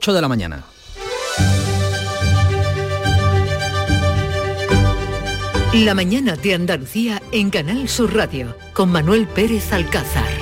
8 de la mañana. La mañana de Andalucía en Canal Sur Radio con Manuel Pérez Alcázar.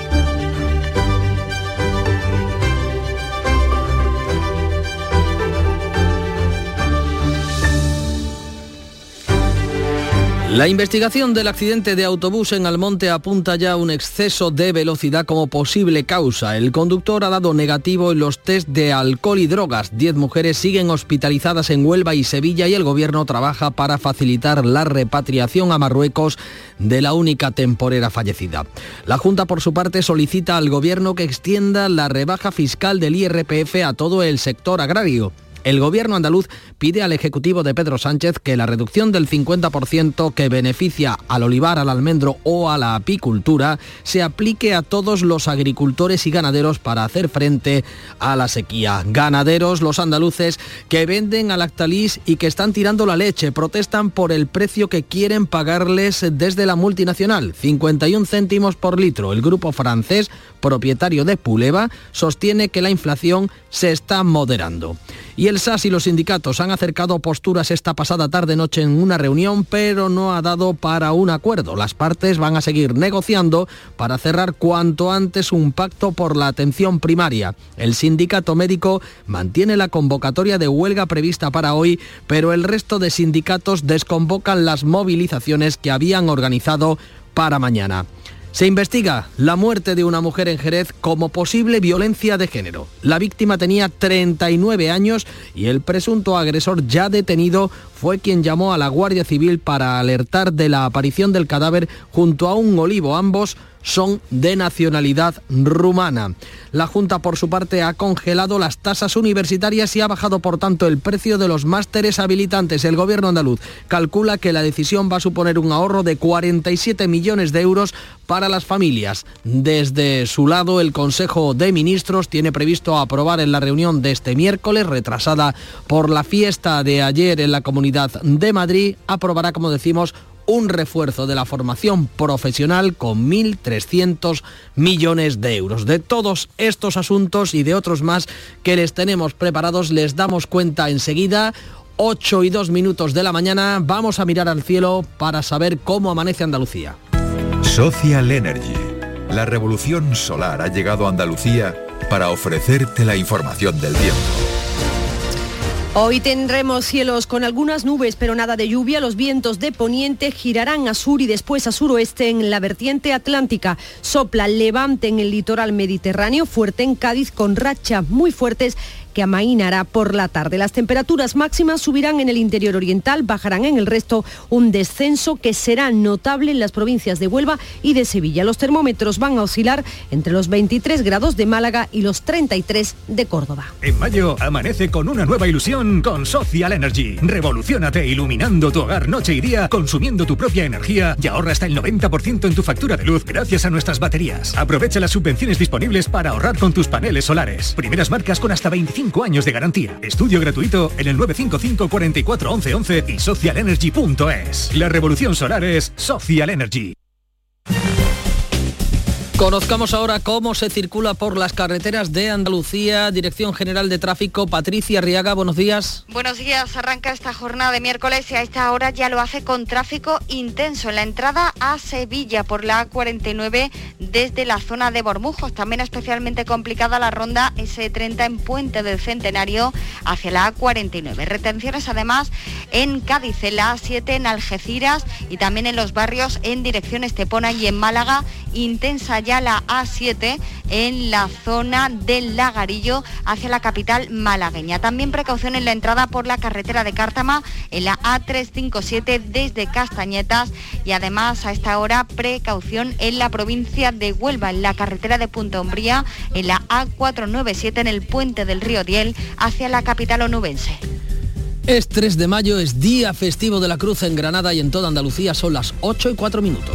La investigación del accidente de autobús en Almonte apunta ya a un exceso de velocidad como posible causa. El conductor ha dado negativo en los test de alcohol y drogas. Diez mujeres siguen hospitalizadas en Huelva y Sevilla y el gobierno trabaja para facilitar la repatriación a Marruecos de la única temporera fallecida. La Junta, por su parte, solicita al gobierno que extienda la rebaja fiscal del IRPF a todo el sector agrario. El gobierno andaluz pide al Ejecutivo de Pedro Sánchez que la reducción del 50% que beneficia al olivar, al almendro o a la apicultura se aplique a todos los agricultores y ganaderos para hacer frente a la sequía. Ganaderos, los andaluces, que venden al Lactalis y que están tirando la leche, protestan por el precio que quieren pagarles desde la multinacional, 51 céntimos por litro. El grupo francés, propietario de Puleva, sostiene que la inflación se está moderando. Y el SAS y los sindicatos han acercado posturas esta pasada tarde-noche en una reunión, pero no ha dado para un acuerdo. Las partes van a seguir negociando para cerrar cuanto antes un pacto por la atención primaria. El sindicato médico mantiene la convocatoria de huelga prevista para hoy, pero el resto de sindicatos desconvocan las movilizaciones que habían organizado para mañana. Se investiga la muerte de una mujer en Jerez como posible violencia de género. La víctima tenía 39 años y el presunto agresor ya detenido fue quien llamó a la Guardia Civil para alertar de la aparición del cadáver junto a un olivo. Ambos son de nacionalidad rumana. La Junta, por su parte, ha congelado las tasas universitarias y ha bajado, por tanto, el precio de los másteres habilitantes. El Gobierno andaluz calcula que la decisión va a suponer un ahorro de 47 millones de euros para las familias. Desde su lado, el Consejo de Ministros tiene previsto aprobar en la reunión de este miércoles, retrasada por la fiesta de ayer en la Comunidad de Madrid, aprobará, como decimos, un refuerzo de la formación profesional con 1.300 millones de euros. De todos estos asuntos y de otros más que les tenemos preparados, les damos cuenta enseguida. 8 y 2 minutos de la mañana, vamos a mirar al cielo para saber cómo amanece Andalucía. Social Energy. La revolución solar ha llegado a Andalucía para ofrecerte la información del tiempo. Hoy tendremos cielos con algunas nubes, pero nada de lluvia. Los vientos de poniente girarán a sur y después a suroeste en la vertiente atlántica. Sopla levante en el litoral mediterráneo, fuerte en Cádiz con rachas muy fuertes que amainará por la tarde. Las temperaturas máximas subirán en el interior oriental, bajarán en el resto un descenso que será notable en las provincias de Huelva y de Sevilla. Los termómetros van a oscilar entre los 23 grados de Málaga y los 33 de Córdoba. En mayo amanece con una nueva ilusión con Social Energy. Revolucionate iluminando tu hogar noche y día, consumiendo tu propia energía y ahorra hasta el 90% en tu factura de luz gracias a nuestras baterías. Aprovecha las subvenciones disponibles para ahorrar con tus paneles solares. Primeras marcas con hasta 25 años de garantía. Estudio gratuito en el 955 44 11 11 y socialenergy.es. La revolución solar es Social Energy. Conozcamos ahora cómo se circula por las carreteras de Andalucía. Dirección General de Tráfico, Patricia Riaga, buenos días. Buenos días, arranca esta jornada de miércoles y a esta hora ya lo hace con tráfico intenso en la entrada a Sevilla por la A49 desde la zona de Bormujos. También especialmente complicada la ronda S30 en Puente del Centenario hacia la A49. Retenciones además en Cádiz, en la A7, en Algeciras y también en los barrios en dirección Estepona y en Málaga. Intensa ya la A7 en la zona del Lagarillo hacia la capital malagueña. También precaución en la entrada por la carretera de Cártama en la A357 desde Castañetas y además a esta hora precaución en la provincia de Huelva en la carretera de Punta Umbría en la A497 en el puente del río Diel hacia la capital onubense. Es 3 de mayo, es día festivo de la Cruz en Granada y en toda Andalucía son las 8 y 4 minutos.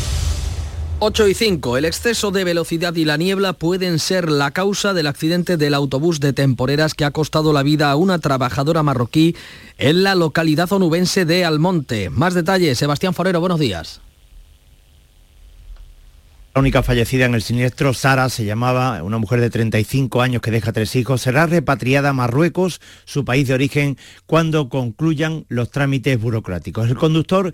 8 y 5. El exceso de velocidad y la niebla pueden ser la causa del accidente del autobús de temporeras que ha costado la vida a una trabajadora marroquí en la localidad onubense de Almonte. Más detalles, Sebastián Forero, buenos días. La única fallecida en el siniestro, Sara, se llamaba, una mujer de 35 años que deja tres hijos, será repatriada a Marruecos, su país de origen, cuando concluyan los trámites burocráticos. El conductor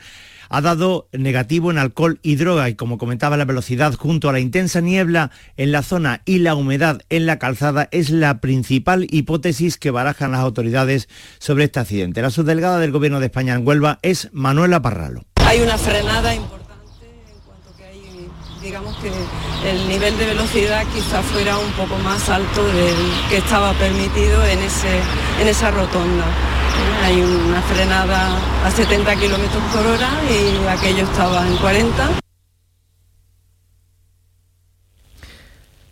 ha dado negativo en alcohol y droga y como comentaba la velocidad junto a la intensa niebla en la zona y la humedad en la calzada es la principal hipótesis que barajan las autoridades sobre este accidente. La subdelegada del Gobierno de España en Huelva es Manuela Parralo. Hay una frenada importante en cuanto que hay, digamos que el nivel de velocidad quizá fuera un poco más alto del que estaba permitido en, ese, en esa rotonda. Hay una frenada a 70 kilómetros por hora y aquello estaba en 40.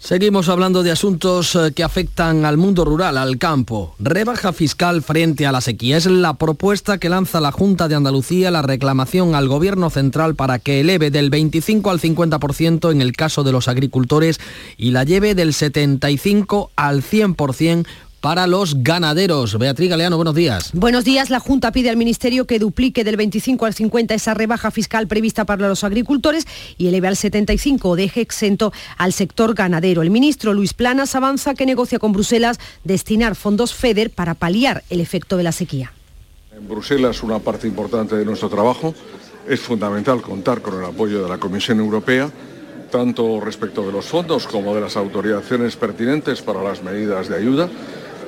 Seguimos hablando de asuntos eh, que afectan al mundo rural, al campo. Rebaja fiscal frente a la sequía. Es la propuesta que lanza la Junta de Andalucía, la reclamación al Gobierno Central para que eleve del 25 al 50% en el caso de los agricultores y la lleve del 75 al 100% para los ganaderos. Beatriz Galeano, buenos días. Buenos días. La Junta pide al Ministerio que duplique del 25 al 50 esa rebaja fiscal prevista para los agricultores y eleve al 75 o deje exento al sector ganadero. El ministro Luis Planas avanza que negocia con Bruselas destinar fondos FEDER para paliar el efecto de la sequía. En Bruselas una parte importante de nuestro trabajo es fundamental contar con el apoyo de la Comisión Europea tanto respecto de los fondos como de las autorizaciones pertinentes para las medidas de ayuda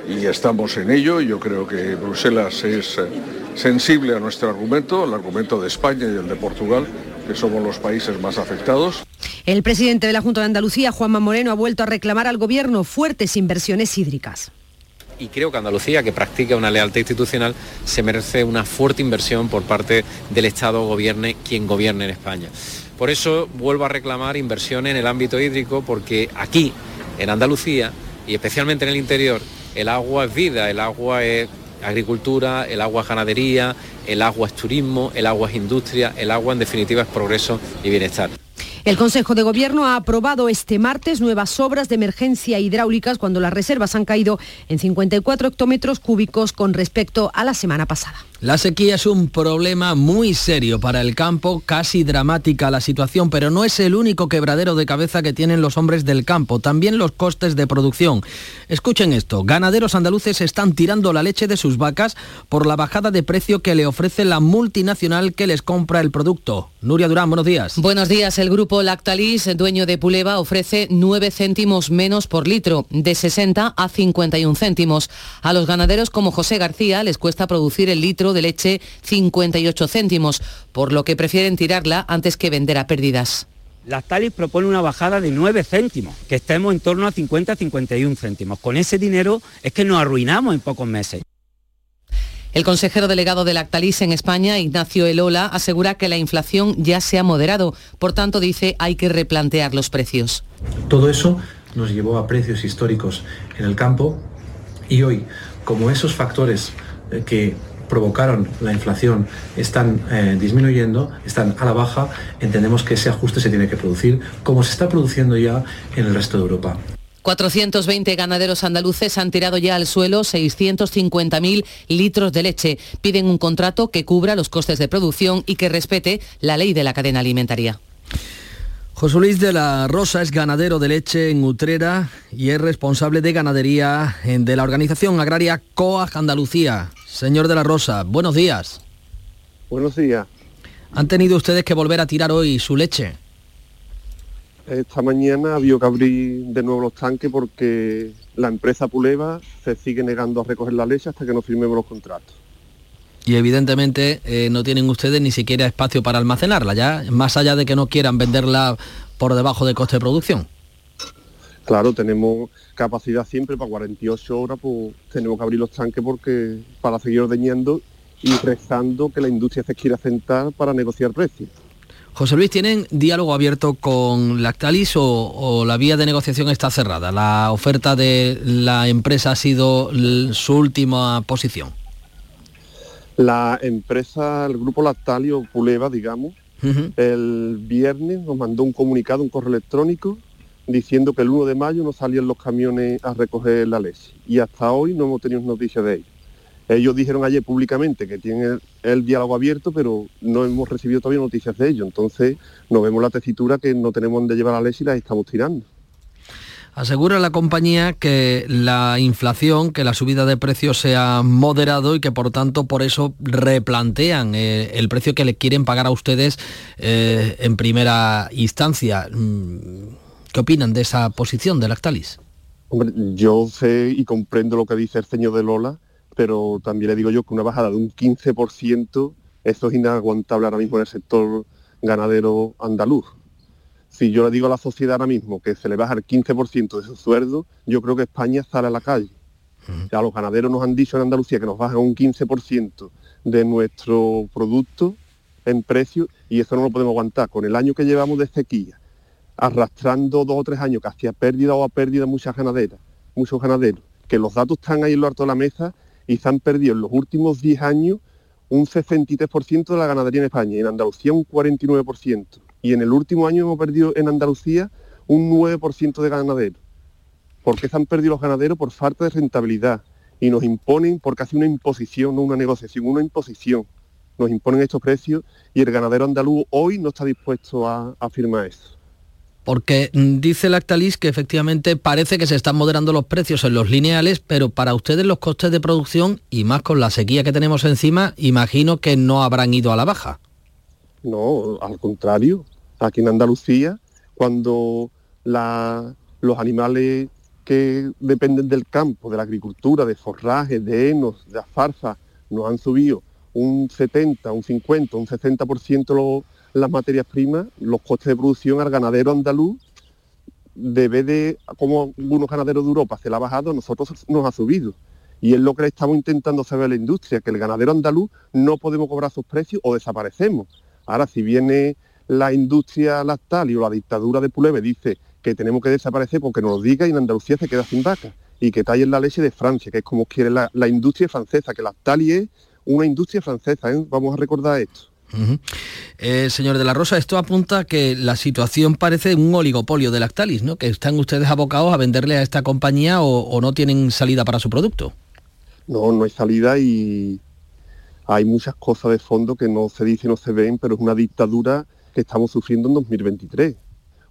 y estamos en ello. Yo creo que Bruselas es eh, sensible a nuestro argumento, el argumento de España y el de Portugal, que somos los países más afectados. El presidente de la Junta de Andalucía, Juanma Moreno, ha vuelto a reclamar al Gobierno fuertes inversiones hídricas y creo que Andalucía, que practica una lealtad institucional, se merece una fuerte inversión por parte del Estado, gobierne quien gobierne en España. Por eso vuelvo a reclamar inversión en el ámbito hídrico, porque aquí, en Andalucía, y especialmente en el interior, el agua es vida, el agua es agricultura, el agua es ganadería, el agua es turismo, el agua es industria, el agua en definitiva es progreso y bienestar. El Consejo de Gobierno ha aprobado este martes nuevas obras de emergencia hidráulicas cuando las reservas han caído en 54 hectómetros cúbicos con respecto a la semana pasada. La sequía es un problema muy serio para el campo, casi dramática la situación, pero no es el único quebradero de cabeza que tienen los hombres del campo, también los costes de producción. Escuchen esto, ganaderos andaluces están tirando la leche de sus vacas por la bajada de precio que le ofrece la multinacional que les compra el producto. Nuria Durán, buenos días. Buenos días, el grupo Lactalis, dueño de Puleva, ofrece 9 céntimos menos por litro, de 60 a 51 céntimos. A los ganaderos como José García les cuesta producir el litro de leche 58 céntimos, por lo que prefieren tirarla antes que vender a pérdidas. Lactalis propone una bajada de 9 céntimos, que estemos en torno a 50-51 céntimos. Con ese dinero es que nos arruinamos en pocos meses. El consejero delegado de Lactalis en España, Ignacio Elola, asegura que la inflación ya se ha moderado. Por tanto, dice, hay que replantear los precios. Todo eso nos llevó a precios históricos en el campo y hoy, como esos factores eh, que provocaron la inflación están eh, disminuyendo, están a la baja, entendemos que ese ajuste se tiene que producir como se está produciendo ya en el resto de Europa. 420 ganaderos andaluces han tirado ya al suelo 650.000 litros de leche. Piden un contrato que cubra los costes de producción y que respete la ley de la cadena alimentaria. José Luis de la Rosa es ganadero de leche en Utrera y es responsable de ganadería de la organización agraria COAG Andalucía. Señor de la Rosa, buenos días. Buenos días. ¿Han tenido ustedes que volver a tirar hoy su leche? Esta mañana había que abrir de nuevo los tanques porque la empresa Puleva se sigue negando a recoger la leche hasta que no firmemos los contratos y evidentemente eh, no tienen ustedes ni siquiera espacio para almacenarla, ya más allá de que no quieran venderla por debajo de coste de producción. Claro, tenemos capacidad siempre para 48 horas, pues tenemos que abrir los tanques porque para seguir ordeñando y rezando que la industria se quiera sentar para negociar precios. José Luis, ¿tienen diálogo abierto con Lactalis o, o, la vía de negociación está cerrada? ¿La oferta de la empresa ha sido su última posición? La empresa, el grupo Lactalio Puleva, digamos, uh -huh. el viernes nos mandó un comunicado, un correo electrónico, diciendo que el 1 de mayo no salían los camiones a recoger la leche. Y hasta hoy no hemos tenido noticias de ellos. Ellos dijeron ayer públicamente que tienen el, el, diálogo abierto, pero no hemos recibido todavía noticias de ello. Entonces nos vemos la tesitura que no tenemos dónde llevar la leche y la estamos tirando. Asegura la compañía que la inflación, que la subida de precios se ha moderado y que por tanto por eso replantean eh, el precio que le quieren pagar a ustedes eh, en primera instancia. ¿Qué opinan de esa posición de Lactalis? Hombre, yo sé y comprendo lo que dice el señor de Lola, pero también le digo yo que una bajada de un 15%, eso es inaguantable ahora mismo en el sector ganadero andaluz. Si yo le digo a la sociedad ahora mismo que se le baja el 15% de su sueldo, yo creo que España sale a la calle. Uh -huh. A los ganaderos nos han dicho en Andalucía que nos bajan un 15% de nuestro producto en precio y eso no lo podemos aguantar. Con el año que llevamos de sequía, arrastrando dos o tres años que hacía pérdida o a pérdida muchas ganaderas, muchos ganaderos, que los datos están ahí en lo alto de la mesa y se han perdido en los últimos 10 años un 63% de la ganadería en España en Andalucía un 49%. Y en el último año hemos perdido en Andalucía un 9% de ganaderos. ¿Por qué se han perdido los ganaderos? Por falta de rentabilidad. Y nos imponen, porque hace una imposición, no una negociación, una imposición. Nos imponen estos precios y el ganadero andaluz hoy no está dispuesto a firmar eso porque dice Lactalis que efectivamente parece que se están moderando los precios en los lineales, pero para ustedes los costes de producción y más con la sequía que tenemos encima, imagino que no habrán ido a la baja. No, al contrario. Aquí en Andalucía, cuando los animales que dependen del campo, de la agricultura, de forrajes, de henos, de alfalfa, nos han subido un 70, un 50, un 60% los las materias primas, los costes de producción al ganadero andaluz, debe de, como algunos ganaderos de Europa se la ha bajado, nosotros nos ha subido. Y es lo que le estamos intentando saber a la industria, que el ganadero andaluz no podemos cobrar sus precios o desaparecemos. Ahora, si viene la industria lactal y o la dictadura de Puleve dice que tenemos que desaparecer porque nos lo diga y en Andalucía se queda sin vaca y que tallen la leche de Francia, que es como quiere la, industria francesa, que Lactali es una industria francesa, ¿eh? vamos a recordar esto. Eh, señor de la Rosa, esto apunta que la situación parece un oligopolio de Lactalis, ¿no? Que están ustedes abocados a venderle a esta compañía o, o, no tienen salida para su producto. No, no hay salida y hay muchas cosas de fondo que no se dicen, no se ven, pero es una dictadura que estamos sufriendo en 2023.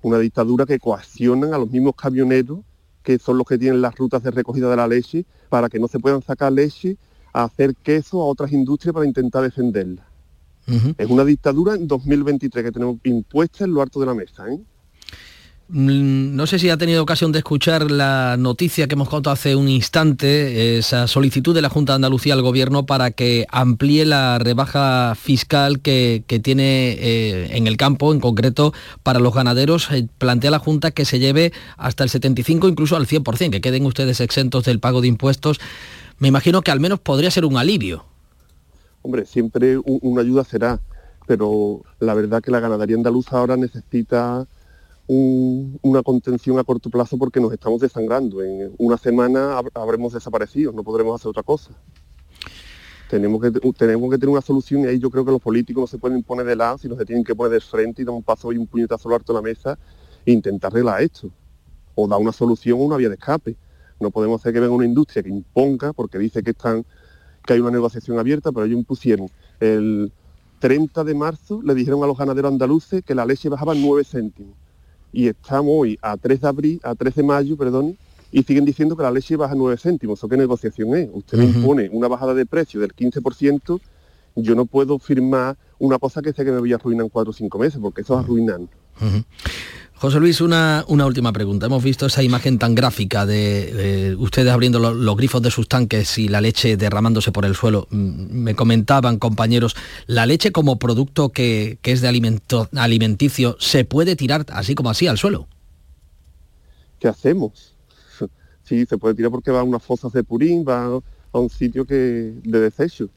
Una dictadura que coaccionan a los mismos camioneros, que son los que tienen las rutas de recogida de la leche, para que no se puedan sacar leche a hacer queso a otras industrias para intentar defenderla. Uh -huh. Es una dictadura en 2023 que tenemos impuesta en lo alto de la mesa. ¿eh? No sé si ha tenido ocasión de escuchar la noticia que hemos contado hace un instante, esa solicitud de la Junta de Andalucía al Gobierno para que amplíe la rebaja fiscal que, que tiene eh, en el campo, en concreto para los ganaderos. Eh, plantea la Junta que se lleve hasta el 75, incluso al 100%, que queden ustedes exentos del pago de impuestos. Me imagino que al menos podría ser un alivio. Hombre, siempre una ayuda será, pero la verdad que la ganadería andaluza ahora necesita un, una contención a corto plazo porque nos estamos desangrando. En una semana habremos desaparecido, no podremos hacer otra cosa. Tenemos que, tenemos que tener una solución y ahí yo creo que los políticos no se pueden poner de lado, sino se tienen que poner de frente y dar un paso y un puñetazo al de la mesa e intentar arreglar esto. O dar una solución o una vía de escape. No podemos hacer que venga una industria que imponga, porque dice que están que hay una negociación abierta, pero ellos impusieron el 30 de marzo, le dijeron a los ganaderos andaluces que la leche bajaba 9 céntimos. Y estamos hoy a 3 de abril, a 3 de mayo, perdón, y siguen diciendo que la leche baja 9 céntimos. ¿Eso qué negociación es? Usted uh -huh. me impone una bajada de precio del 15%, yo no puedo firmar una cosa que sé que me voy a arruinar en 4 o 5 meses, porque eso es arruinando. Uh -huh. José Luis, una, una, última pregunta. Hemos visto esa imagen tan gráfica de, de ustedes abriendo lo, los grifos de sus tanques y la leche derramándose por el suelo. Me comentaban compañeros, la leche como producto que, que es de alimento, alimenticio, ¿se puede tirar así como así al suelo? ¿Qué hacemos? Sí, se puede tirar porque va a unas fosas de purín, va a un sitio que de desecho.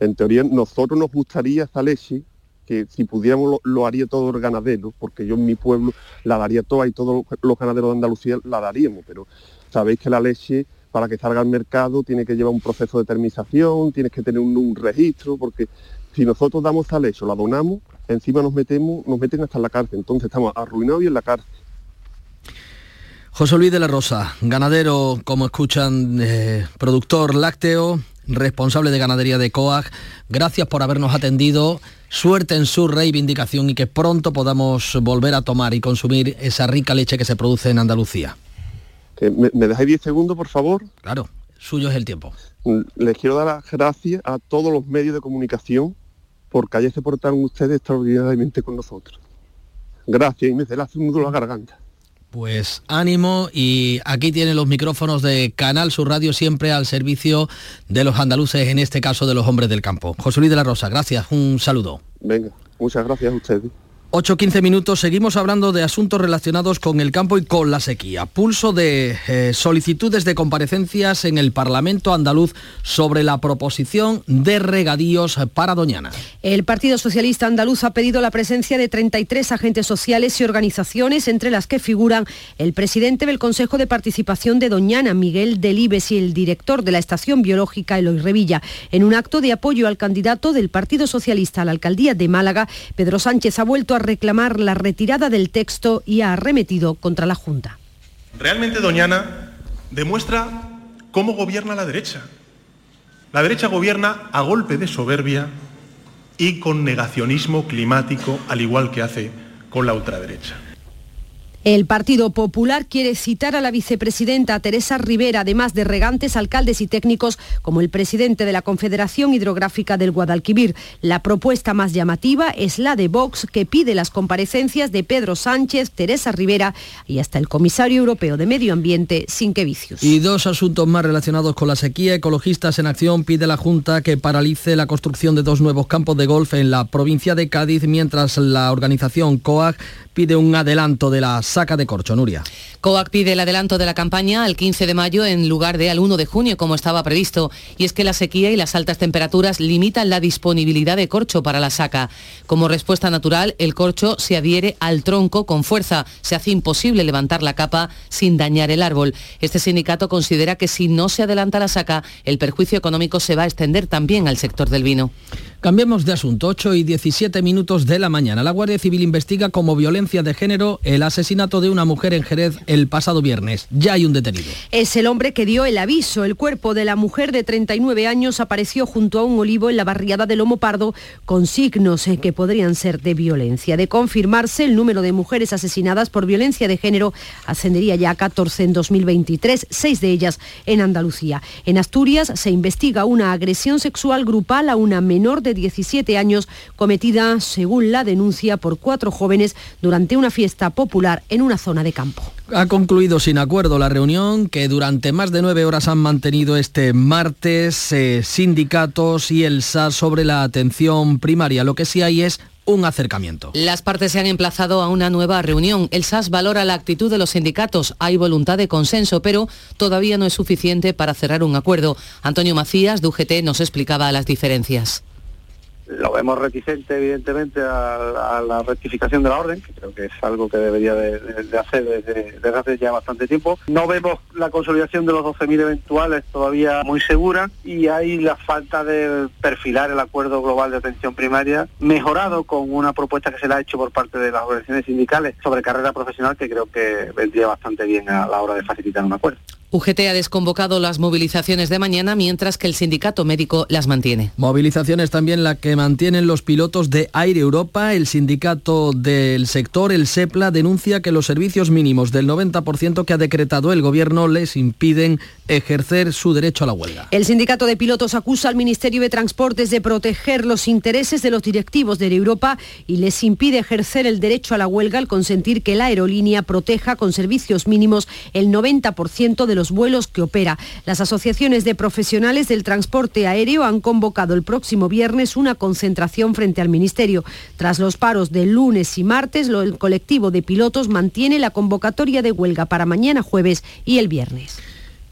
En teoría, nosotros nos gustaría esa leche, que si pudiéramos lo, haría todo el ganadero, porque yo en mi pueblo la daría toda y todos los ganaderos de Andalucía la daríamos, pero sabéis que la leche para que salga al mercado tiene que llevar un proceso de termización, tienes que tener un, un registro, porque si nosotros damos esa leche o la donamos, encima nos metemos, nos meten hasta en la cárcel, entonces estamos arruinados y en la cárcel. José Luis de la Rosa, ganadero, como escuchan, eh, productor lácteo, responsable de ganadería de COAG. Gracias por habernos atendido. Suerte en su reivindicación y que pronto podamos volver a tomar y consumir esa rica leche que se produce en Andalucía. ¿Me, me dejáis 10 segundos, por favor? Claro, suyo es el tiempo. Les quiero dar las gracias a todos los medios de comunicación porque ayer se portaron ustedes extraordinariamente con nosotros. Gracias y me la nudo la garganta. Pues ánimo y aquí tienen los micrófonos de Canal Sur Radio siempre al servicio de los andaluces, en este caso de los hombres del campo. José Luis de la Rosa, gracias, un saludo. Venga, muchas gracias a ustedes. 8-15 minutos, seguimos hablando de asuntos relacionados con el campo y con la sequía. Pulso de eh, solicitudes de comparecencias en el Parlamento andaluz sobre la proposición de regadíos para Doñana. El Partido Socialista Andaluz ha pedido la presencia de 33 agentes sociales y organizaciones, entre las que figuran el presidente del Consejo de Participación de Doñana, Miguel Delibes, y el director de la Estación Biológica, Eloy Revilla, en un acto de apoyo al candidato del Partido Socialista a la alcaldía de Málaga. Pedro Sánchez ha vuelto a reclamar la retirada del texto y ha arremetido contra la Junta. Realmente Doñana demuestra cómo gobierna la derecha. La derecha gobierna a golpe de soberbia y con negacionismo climático, al igual que hace con la ultraderecha. El Partido Popular quiere citar a la vicepresidenta Teresa Rivera, además de regantes, alcaldes y técnicos, como el presidente de la Confederación Hidrográfica del Guadalquivir. La propuesta más llamativa es la de Vox, que pide las comparecencias de Pedro Sánchez, Teresa Rivera y hasta el comisario europeo de Medio Ambiente, Sinquevicius. Y dos asuntos más relacionados con la sequía. Ecologistas en Acción pide a la Junta que paralice la construcción de dos nuevos campos de golf en la provincia de Cádiz, mientras la organización COAG pide un adelanto de la saca de corcho, Nuria. COAC pide el adelanto de la campaña al 15 de mayo en lugar de al 1 de junio, como estaba previsto. Y es que la sequía y las altas temperaturas limitan la disponibilidad de corcho para la saca. Como respuesta natural, el corcho se adhiere al tronco con fuerza. Se hace imposible levantar la capa sin dañar el árbol. Este sindicato considera que si no se adelanta la saca, el perjuicio económico se va a extender también al sector del vino. Cambiemos de asunto. 8 y 17 minutos de la mañana. La Guardia Civil investiga como violencia de género el asesinato de una mujer en Jerez el pasado viernes. Ya hay un detenido. Es el hombre que dio el aviso. El cuerpo de la mujer de 39 años apareció junto a un olivo en la barriada de Lomo Pardo con signos eh, que podrían ser de violencia. De confirmarse, el número de mujeres asesinadas por violencia de género ascendería ya a 14 en 2023, seis de ellas en Andalucía. En Asturias se investiga una agresión sexual grupal a una menor de 17 años cometida, según la denuncia, por cuatro jóvenes durante una fiesta popular en una zona de campo. Ha concluido sin acuerdo la reunión que durante más de nueve horas han mantenido este martes eh, sindicatos y el SAS sobre la atención primaria. Lo que sí hay es un acercamiento. Las partes se han emplazado a una nueva reunión. El SAS valora la actitud de los sindicatos. Hay voluntad de consenso, pero todavía no es suficiente para cerrar un acuerdo. Antonio Macías, de UGT, nos explicaba las diferencias lo vemos reticente evidentemente a, la rectificación de la orden, que creo que es algo que debería de, de, de hacer desde, desde, hace ya bastante tiempo. No vemos la consolidación de los 12.000 eventuales todavía muy segura y hay la falta de perfilar el acuerdo global de atención primaria mejorado con una propuesta que se le ha hecho por parte de las organizaciones sindicales sobre carrera profesional que creo que vendría bastante bien a la hora de facilitar un acuerdo. UGT ha desconvocado las movilizaciones de mañana mientras que el sindicato médico las mantiene. Movilizaciones también la que mantienen los pilotos de Aire Europa. El sindicato del sector, el SEPLA, denuncia que los servicios mínimos del 90% que ha decretado el gobierno les impiden ejercer su derecho a la huelga. El sindicato de pilotos acusa al Ministerio de Transportes de proteger los intereses de los directivos de Air Europa y les impide ejercer el derecho a la huelga al consentir que la aerolínea proteja con servicios mínimos el 90% de los los vuelos que opera. Las asociaciones de profesionales del transporte aéreo han convocado el próximo viernes una concentración frente al Ministerio. Tras los paros de lunes y martes, el colectivo de pilotos mantiene la convocatoria de huelga para mañana jueves y el viernes.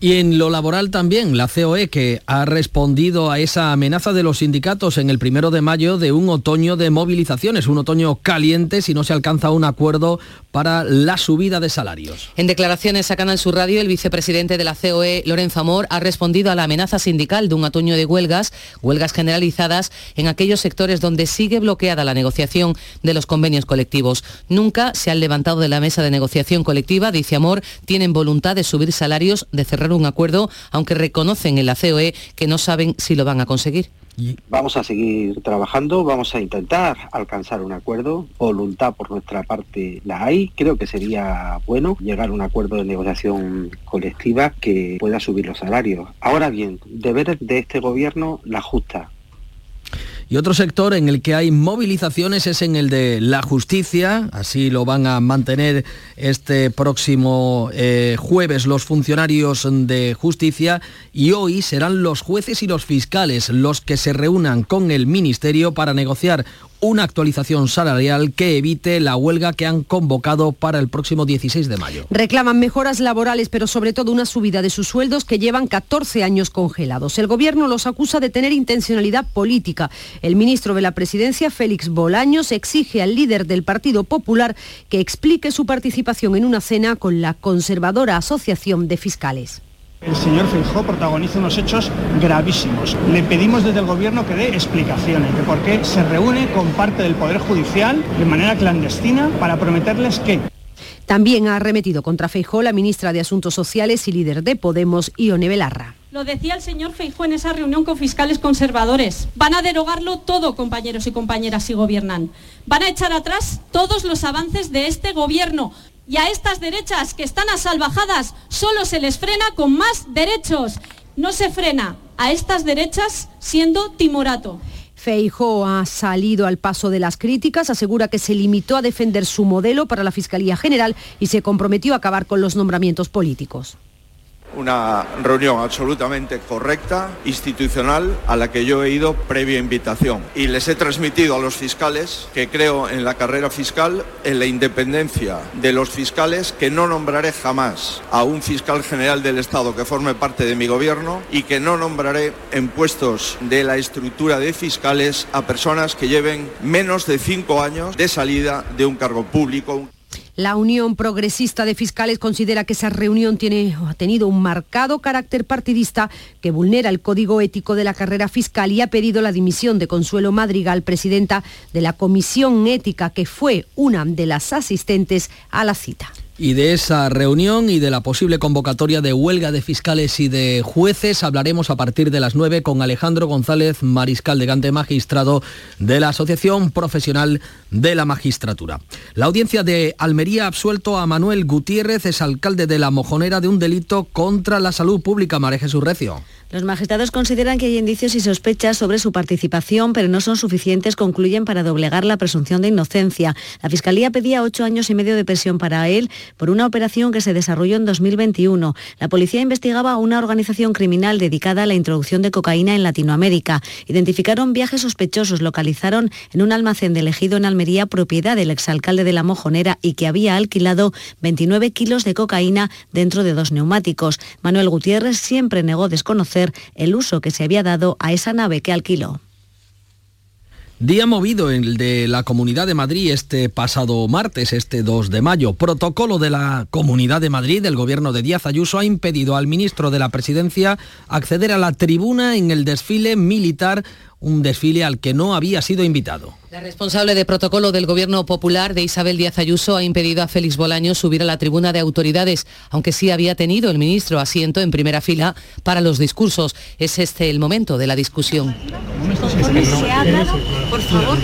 Y en lo laboral también, la COE, que ha respondido a esa amenaza de los sindicatos en el primero de mayo de un otoño de movilizaciones, un otoño caliente si no se alcanza un acuerdo para la subida de salarios. En declaraciones a Canal Sur Radio, el vicepresidente de la COE, Lorenzo Amor, ha respondido a la amenaza sindical de un otoño de huelgas, huelgas generalizadas en aquellos sectores donde sigue bloqueada la negociación de los convenios colectivos. Nunca se han levantado de la mesa de negociación colectiva, dice Amor, tienen voluntad de subir salarios, de cerrar un acuerdo, aunque reconocen en la COE que no saben si lo van a conseguir. Vamos a seguir trabajando, vamos a intentar alcanzar un acuerdo. Voluntad por nuestra parte la hay. Creo que sería bueno llegar a un acuerdo de negociación colectiva que pueda subir los salarios. Ahora bien, deberes de este gobierno la justa. Y otro sector en el que hay movilizaciones es en el de la justicia, así lo van a mantener este próximo eh, jueves los funcionarios de justicia. Y hoy serán los jueces y los fiscales los que se reúnan con el Ministerio para negociar una actualización salarial que evite la huelga que han convocado para el próximo 16 de mayo. Reclaman mejoras laborales, pero sobre todo una subida de sus sueldos que llevan 14 años congelados. El gobierno los acusa de tener intencionalidad política. El ministro de la Presidencia, Félix Bolaños, exige al líder del Partido Popular que explique su participación en una cena con la conservadora Asociación de Fiscales. El señor Feijó protagoniza unos hechos gravísimos. Le pedimos desde el gobierno que dé explicaciones de por qué se reúne con parte del Poder Judicial de manera clandestina para prometerles que también ha arremetido contra Feijó la ministra de Asuntos Sociales y líder de Podemos, Ione Belarra. Lo decía el señor Feijó en esa reunión con fiscales conservadores. Van a derogarlo todo, compañeros y compañeras, si gobiernan. Van a echar atrás todos los avances de este gobierno y a estas derechas que están asalvajadas solo se les frena con más derechos. No se frena a estas derechas siendo timorato. Feijo ha salido al paso de las críticas, asegura que se limitó a defender su modelo para la Fiscalía General y se comprometió a acabar con los nombramientos políticos una reunión absolutamente correcta, institucional, a la que yo he ido previa invitación. Y les he transmitido a los fiscales que creo en la carrera fiscal, en la independencia de los fiscales, que no nombraré jamás a un fiscal general del Estado que forme parte de mi gobierno y que no nombraré en puestos de la estructura de fiscales a personas que lleven menos de cinco años de salida de un cargo público. La Unión Progresista de Fiscales considera que esa reunión tiene, ha tenido un marcado carácter partidista que vulnera el código ético de la carrera fiscal y ha pedido la dimisión de Consuelo Madrigal, presidenta de la Comisión Ética, que fue una de las asistentes a la cita y de esa reunión y de la posible convocatoria de huelga de fiscales y de jueces hablaremos a partir de las 9 con Alejandro González, mariscal de Gante, magistrado de la Asociación Profesional de la Magistratura. La audiencia de Almería ha absuelto a Manuel Gutiérrez, es alcalde de La Mojonera, de un delito contra la salud pública. María Jesús Recio. Los magistrados consideran que hay indicios y sospechas sobre su participación, pero no son suficientes, concluyen, para doblegar la presunción de inocencia. La Fiscalía pedía ocho años y medio de prisión para él por una operación que se desarrolló en 2021. La policía investigaba una organización criminal dedicada a la introducción de cocaína en Latinoamérica. Identificaron viajes sospechosos, localizaron en un almacén de ejido en Almería, propiedad del exalcalde de La Mojonera y que había alquilado 29 kilos de cocaína dentro de dos neumáticos. Manuel Gutiérrez siempre negó desconocer el uso que se había dado a esa nave que alquiló. Día movido el de la Comunidad de Madrid este pasado martes, este 2 de mayo. Protocolo de la Comunidad de Madrid del gobierno de Díaz Ayuso ha impedido al ministro de la Presidencia acceder a la tribuna en el desfile militar un desfile al que no había sido invitado. La responsable de protocolo del Gobierno Popular de Isabel Díaz Ayuso ha impedido a Félix Bolaño subir a la tribuna de autoridades, aunque sí había tenido el ministro asiento en primera fila para los discursos. Es este el momento de la discusión. por favor,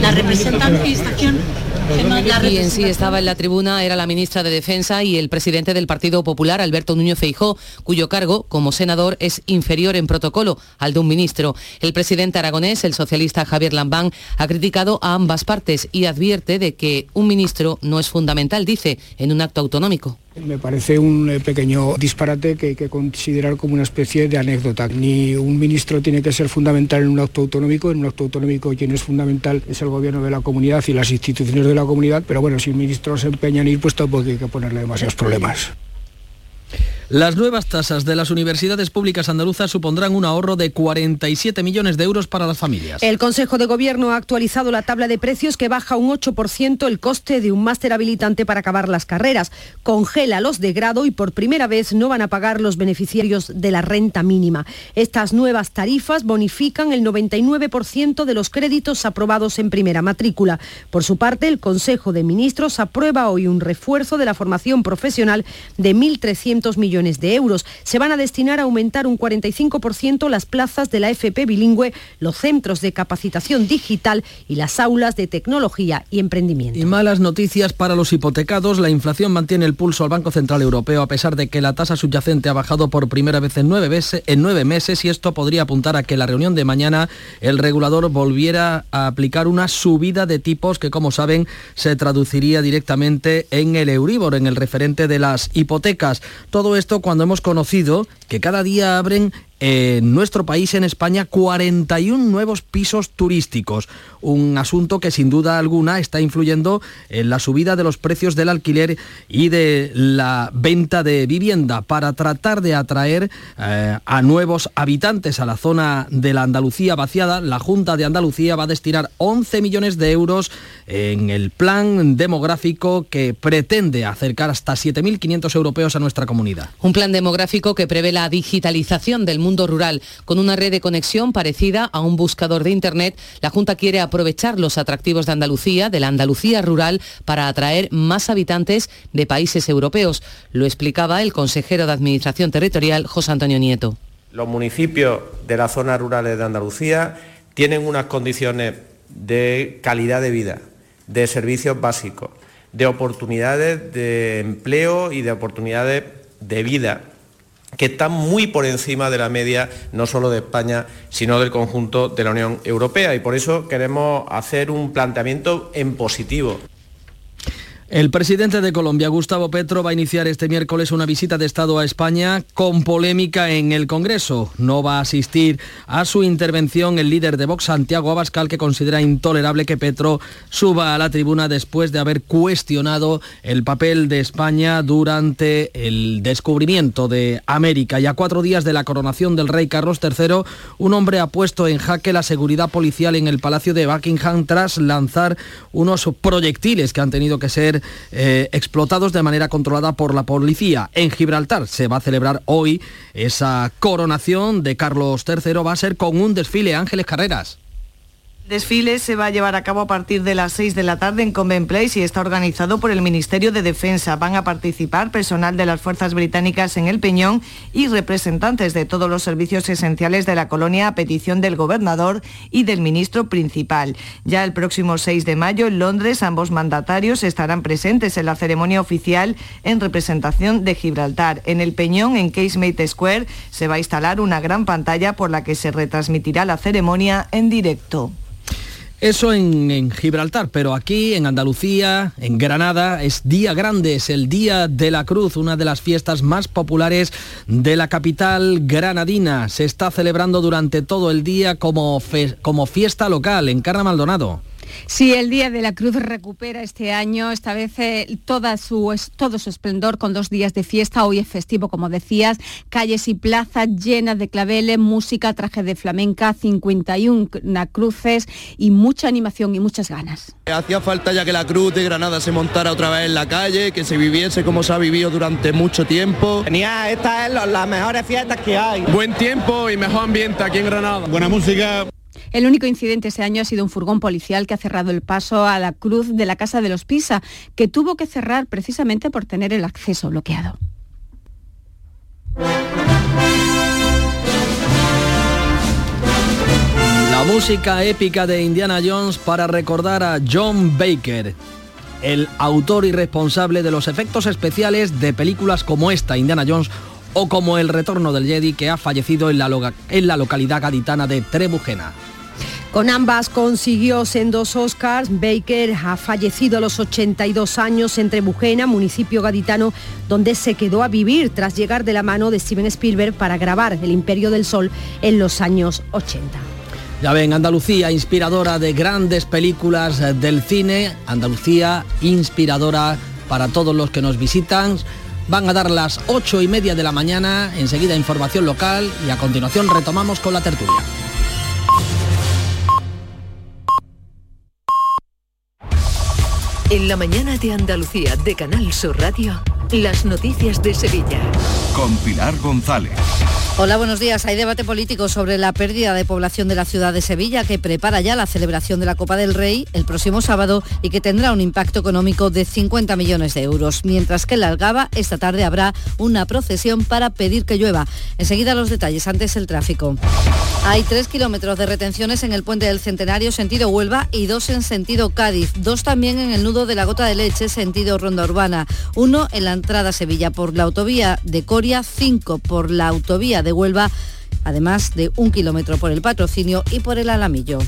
la, representante y en sí estaba en la tribuna era la ministra de Defensa y el presidente del Partido Popular, Alberto Núñez Feijó, cuyo cargo como senador es inferior en protocolo al de un ministro. El presidente aragonés, el socialista Javier Lambán, ha criticado a ambas partes y advierte de que un ministro no es fundamental, dice, en un acto autonómico. Me parece un eh, pequeño disparate que hay que considerar como una especie de anécdota. Ni un ministro tiene que ser fundamental en un acto autonómico, en un acto autonómico quien es fundamental es el gobierno de la comunidad y las instituciones de la comunidad, pero bueno, si un ministro se empeña en ir, pues tampoco hay que ponerle demasiados problemas. Las nuevas tasas de las universidades públicas andaluzas supondrán un ahorro de 47 millones de euros para las familias. El Consejo de Gobierno ha actualizado la tabla de precios que baja un 8% el coste de un máster habilitante para acabar las carreras. Congela los de grado y por primera vez no van a pagar los beneficiarios de la renta mínima. Estas nuevas tarifas bonifican el 99% de los créditos aprobados en primera matrícula. Por su parte, el Consejo de Ministros aprueba hoy un refuerzo de la formación profesional de 1.300 millones de euros. Se van a destinar a aumentar un 45% las plazas de la FP bilingüe, los centros de capacitación digital y las aulas de tecnología y emprendimiento. Y malas noticias para los hipotecados. La inflación mantiene el pulso al Banco Central Europeo a pesar de que la tasa subyacente ha bajado por primera vez en nueve, meses, en nueve meses y esto podría apuntar a que la reunión de mañana el regulador volviera a aplicar una subida de tipos que, como saben, se traduciría directamente en el Euribor, en el referente de las hipotecas. Todo esto cuando hemos conocido que cada día abren en nuestro país, en España, 41 nuevos pisos turísticos. Un asunto que sin duda alguna está influyendo en la subida de los precios del alquiler y de la venta de vivienda para tratar de atraer eh, a nuevos habitantes a la zona de la Andalucía vaciada. La Junta de Andalucía va a destinar 11 millones de euros en el plan demográfico que pretende acercar hasta 7.500 europeos a nuestra comunidad. Un plan demográfico que prevé la digitalización del mundo rural. Con una red de conexión parecida a un buscador de Internet, la Junta quiere aprovechar los atractivos de Andalucía, de la Andalucía rural, para atraer más habitantes de países europeos. Lo explicaba el consejero de Administración Territorial, José Antonio Nieto. Los municipios de las zonas rurales de Andalucía tienen unas condiciones de calidad de vida, de servicios básicos, de oportunidades de empleo y de oportunidades de vida que están muy por encima de la media no solo de España, sino del conjunto de la Unión Europea. Y por eso queremos hacer un planteamiento en positivo. El presidente de Colombia, Gustavo Petro, va a iniciar este miércoles una visita de Estado a España con polémica en el Congreso. No va a asistir a su intervención el líder de Vox, Santiago Abascal, que considera intolerable que Petro suba a la tribuna después de haber cuestionado el papel de España durante el descubrimiento de América. Y a cuatro días de la coronación del rey Carlos III, un hombre ha puesto en jaque la seguridad policial en el Palacio de Buckingham tras lanzar unos proyectiles que han tenido que ser eh, explotados de manera controlada por la policía. En Gibraltar se va a celebrar hoy esa coronación de Carlos III, va a ser con un desfile Ángeles Carreras. Desfile se va a llevar a cabo a partir de las 6 de la tarde en Convent Place y está organizado por el Ministerio de Defensa. Van a participar personal de las fuerzas británicas en el Peñón y representantes de todos los servicios esenciales de la colonia a petición del gobernador y del ministro principal. Ya el próximo 6 de mayo en Londres ambos mandatarios estarán presentes en la ceremonia oficial en representación de Gibraltar. En el Peñón, en Casemate Square, se va a instalar una gran pantalla por la que se retransmitirá la ceremonia en directo. Eso en, Gibraltar, pero aquí en Andalucía, en Granada, es Día Grande, es el Día de la Cruz, una de las fiestas más populares de la capital granadina. Se está celebrando durante todo el día como, como fiesta local en Carna Maldonado. Sí, el Día de la Cruz recupera este año, esta vez eh, toda su, todo su esplendor con dos días de fiesta. Hoy es festivo, como decías, calles y plazas llenas de claveles, música, traje de flamenca, 51 cruces y mucha animación y muchas ganas. Hacía falta ya que la Cruz de Granada se montara otra vez en la calle, que se viviese como se ha vivido durante mucho tiempo. Tenía, esta es las mejores fiestas que hay. Buen tiempo y mejor ambiente aquí en Granada. Buena música. El único incidente ese año ha sido un furgón policial que ha cerrado el paso a la cruz de la Casa de los Pisa, que tuvo que cerrar precisamente por tener el acceso bloqueado. La música épica de Indiana Jones para recordar a John Baker, el autor y responsable de los efectos especiales de películas como esta, Indiana Jones, o como El Retorno del Jedi, que ha fallecido en la, en la localidad gaditana de Trebujena. Con ambas consiguió sendos Oscars. Baker ha fallecido a los 82 años en Trebujena, municipio gaditano, donde se quedó a vivir tras llegar de la mano de Steven Spielberg para grabar El Imperio del Sol en los años 80. Ya ven, Andalucía, inspiradora de grandes películas del cine, Andalucía, inspiradora para todos los que nos visitan, Van a dar las ocho y media de la mañana, enseguida información local y a continuación retomamos con la tertulia. En la mañana de Andalucía de Canal Sur Radio, las noticias de Sevilla. Con Pilar González. Hola, buenos días. Hay debate político sobre la pérdida de población de la ciudad de Sevilla que prepara ya la celebración de la Copa del Rey el próximo sábado y que tendrá un impacto económico de 50 millones de euros. Mientras que en la Algaba esta tarde habrá una procesión para pedir que llueva. Enseguida los detalles, antes el tráfico. Hay tres kilómetros de retenciones en el puente del Centenario sentido Huelva y dos en sentido Cádiz. Dos también en el nudo de la Gota de Leche sentido Ronda Urbana. Uno en la entrada a Sevilla por la autovía de Coria, cinco por la autovía de Huelva, además de un kilómetro por el patrocinio y por el alamillo.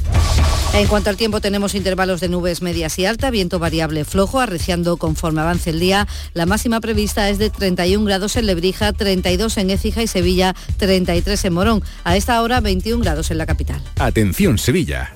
En cuanto al tiempo, tenemos intervalos de nubes medias y alta, viento variable flojo, arreciando conforme avance el día. La máxima prevista es de 31 grados en Lebrija, 32 en Écija y Sevilla, 33 en Morón. A esta hora, 21 grados en la capital. Atención Sevilla.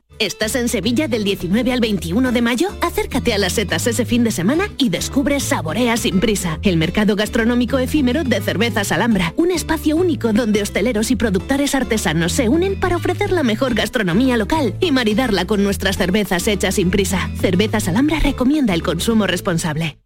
¿Estás en Sevilla del 19 al 21 de mayo? Acércate a las setas ese fin de semana y descubre Saborea sin prisa, el mercado gastronómico efímero de cervezas Alhambra, un espacio único donde hosteleros y productores artesanos se unen para ofrecer la mejor gastronomía local y maridarla con nuestras cervezas hechas sin prisa. Cervezas Alhambra recomienda el consumo responsable.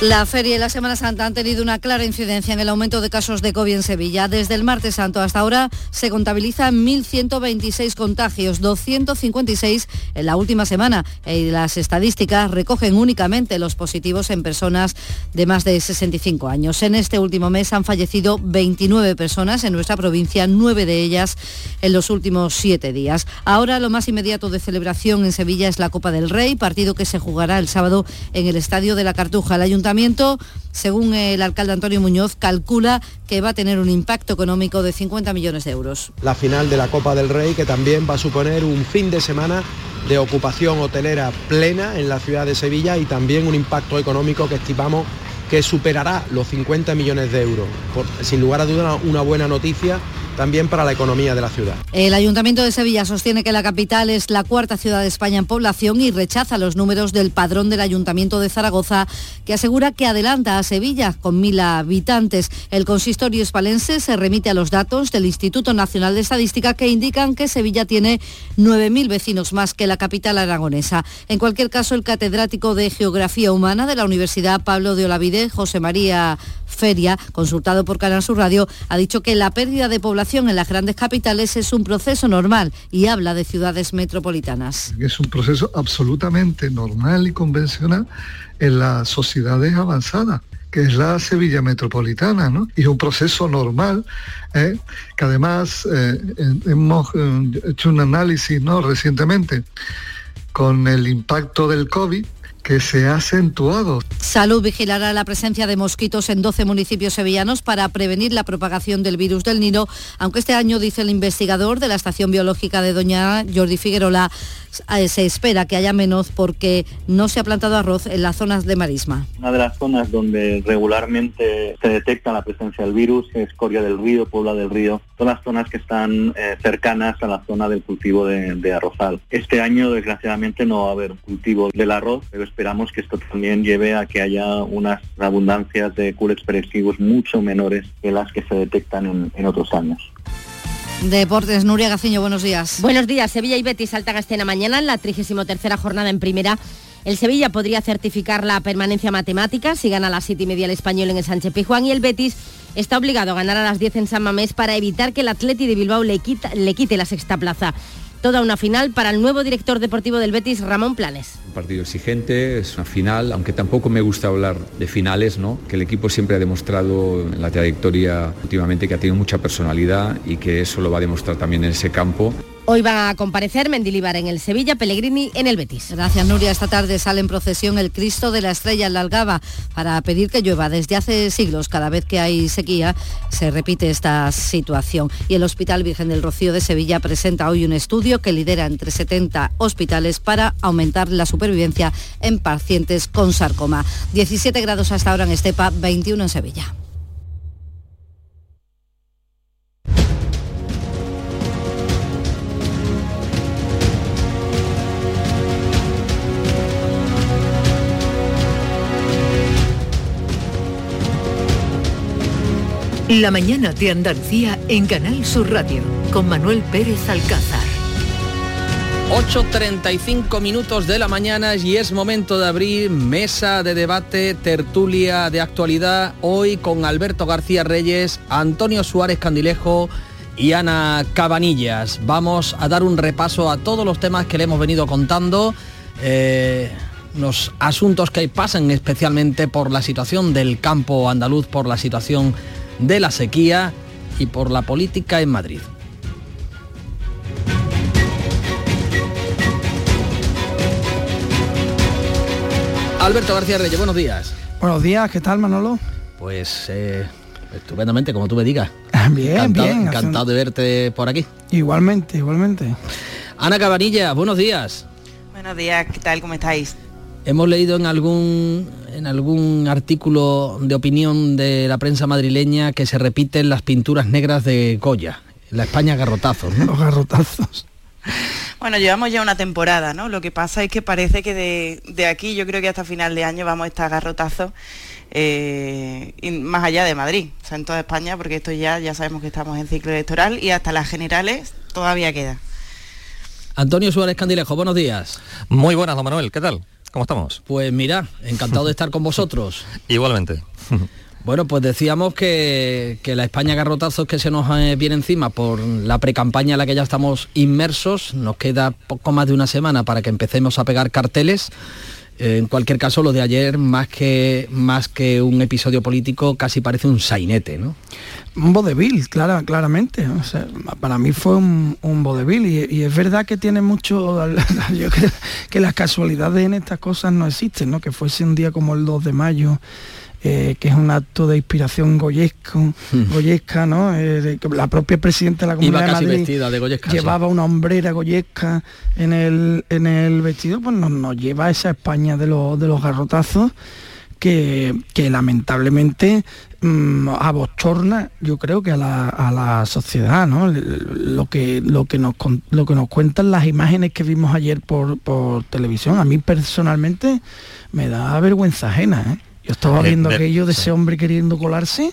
La feria y la Semana Santa han tenido una clara incidencia en el aumento de casos de COVID en Sevilla. Desde el martes santo hasta ahora se contabilizan 1.126 contagios, 256 en la última semana. Y las estadísticas recogen únicamente los positivos en personas de más de 65 años. En este último mes han fallecido 29 personas en nuestra provincia, nueve de ellas en los últimos siete días. Ahora lo más inmediato de celebración en Sevilla es la Copa del Rey, partido que se jugará el sábado en el Estadio de la Cartuja. El ayuntamiento, según el alcalde Antonio Muñoz, calcula que va a tener un impacto económico de 50 millones de euros. La final de la Copa del Rey, que también va a suponer un fin de semana de ocupación hotelera plena en la ciudad de Sevilla y también un impacto económico que estimamos que superará los 50 millones de euros. Sin lugar a duda, una buena noticia también para la economía de la ciudad. El Ayuntamiento de Sevilla sostiene que la capital es la cuarta ciudad de España en población y rechaza los números del padrón del Ayuntamiento de Zaragoza, que asegura que adelanta a Sevilla con mil habitantes. El consistorio espalense se remite a los datos del Instituto Nacional de Estadística que indican que Sevilla tiene 9.000 vecinos más que la capital aragonesa. En cualquier caso, el catedrático de Geografía Humana de la Universidad Pablo de Olavide, José María Feria, consultado por Canal Sur Radio, ha dicho que la pérdida de población en las grandes capitales es un proceso normal y habla de ciudades metropolitanas. Es un proceso absolutamente normal y convencional en las sociedades avanzadas que es la Sevilla metropolitana, ¿no? Y es un proceso normal, ¿eh? que además eh, hemos eh, hecho un análisis, ¿no? Recientemente con el impacto del COVID, que se ha acentuado. Salud vigilará la presencia de mosquitos en 12 municipios sevillanos para prevenir la propagación del virus del Nilo, aunque este año, dice el investigador de la Estación Biológica de Doña Jordi Figuerola, se espera que haya menos porque no se ha plantado arroz en las zonas de marisma. Una de las zonas donde regularmente se detecta la presencia del virus es Coria del Río, Puebla del Río, todas las zonas que están eh, cercanas a la zona del cultivo de, de, arrozal. Este año desgraciadamente no va a haber un cultivo del arroz, pero esperamos que esto también lleve a que haya unas abundancias de culex peregrivos mucho menores que las que se detectan en, en otros años. Deportes, Nuria Gaciño, buenos días. Buenos días. Sevilla y Betis saltan a escena mañana en la 33 jornada en primera. El Sevilla podría certificar la permanencia matemática si gana a las 7 y media el español en el Sánchez Pijuán y el Betis está obligado a ganar a las 10 en San Mamés para evitar que el Atleti de Bilbao le, quita, le quite la sexta plaza. Toda una final para el nuevo director deportivo del Betis, Ramón Planes. Un partido exigente, es una final, aunque tampoco me gusta hablar de finales, ¿no? que el equipo siempre ha demostrado en la trayectoria últimamente que ha tenido mucha personalidad y que eso lo va a demostrar también en ese campo. Hoy van a comparecer Mendilibar en el Sevilla, Pellegrini en el Betis. Gracias, Nuria. Esta tarde sale en procesión el Cristo de la Estrella en la Algaba para pedir que llueva. Desde hace siglos, cada vez que hay sequía, se repite esta situación. Y el Hospital Virgen del Rocío de Sevilla presenta hoy un estudio que lidera entre 70 hospitales para aumentar la supervivencia en pacientes con sarcoma. 17 grados hasta ahora en Estepa, 21 en Sevilla. La mañana de Andalucía en Canal Sur Radio con Manuel Pérez Alcázar. 8.35 minutos de la mañana y es momento de abrir mesa de debate, tertulia de actualidad, hoy con Alberto García Reyes, Antonio Suárez Candilejo y Ana Cabanillas. Vamos a dar un repaso a todos los temas que le hemos venido contando. Eh, los asuntos que pasan especialmente por la situación del campo andaluz, por la situación de la sequía y por la política en Madrid. Alberto García Reyes, buenos días. Buenos días, ¿qué tal Manolo? Pues eh, estupendamente, como tú me digas. Bien, encantado, bien. Encantado de verte por aquí. Igualmente, igualmente. Ana Cabanilla, buenos días. Buenos días, ¿qué tal? ¿Cómo estáis? Hemos leído en algún en algún artículo de opinión de la prensa madrileña que se repiten las pinturas negras de Goya. La España garrotazos, ¿no? Los garrotazos. Bueno, llevamos ya una temporada, ¿no? Lo que pasa es que parece que de, de aquí, yo creo que hasta final de año vamos a estar garrotazos eh, más allá de Madrid, o sea, en toda España, porque esto ya, ya sabemos que estamos en ciclo electoral y hasta las generales todavía queda. Antonio Suárez Candilejo, buenos días. Muy buenas, don Manuel, ¿qué tal? ¿Cómo estamos? Pues mira, encantado de estar con vosotros. Igualmente. Bueno, pues decíamos que, que, la España garrotazos que se nos eh, viene encima por la precampaña en la que ya estamos inmersos, nos queda poco más de una semana para que empecemos a pegar carteles. En cualquier caso, lo de ayer, más que, más que un episodio político, casi parece un sainete, ¿no? Un vodevil, clara, claramente. O sea, para mí fue un, un vodevil y, y, es verdad que tiene mucho... Que las casualidades en estas cosas no existen, ¿no? Que fuese un día como el 2 de mayo, eh, que es un acto de inspiración goyesco, goyesca, ¿no? Eh, la propia presidenta de la Comunidad Iba casi de Madrid vestida de goyesca, llevaba sí. una hombrera goyesca en el, en el vestido, pues nos, nos lleva a esa España de los, de los garrotazos que, que lamentablemente mmm, abochorna, yo creo que a la, a la sociedad, ¿no? Lo que, lo, que nos, lo que nos cuentan las imágenes que vimos ayer por, por televisión, a mí personalmente me da vergüenza ajena, ¿eh? Yo estaba viendo eh, aquello de ese hombre queriendo colarse.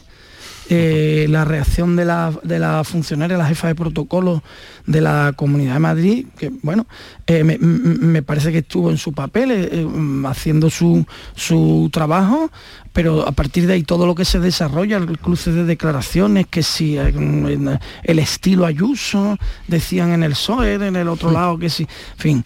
Eh, la reacción de la, de la, funcionaria, la jefa de protocolo de la Comunidad de Madrid, que bueno, eh, me, me, parece que estuvo en su papel, eh, haciendo su, su, trabajo, pero a partir de ahí todo lo que se desarrolla, el cruce de declaraciones, que si el estilo Ayuso, decían en el PSOE, en el otro lado, que si, en fin,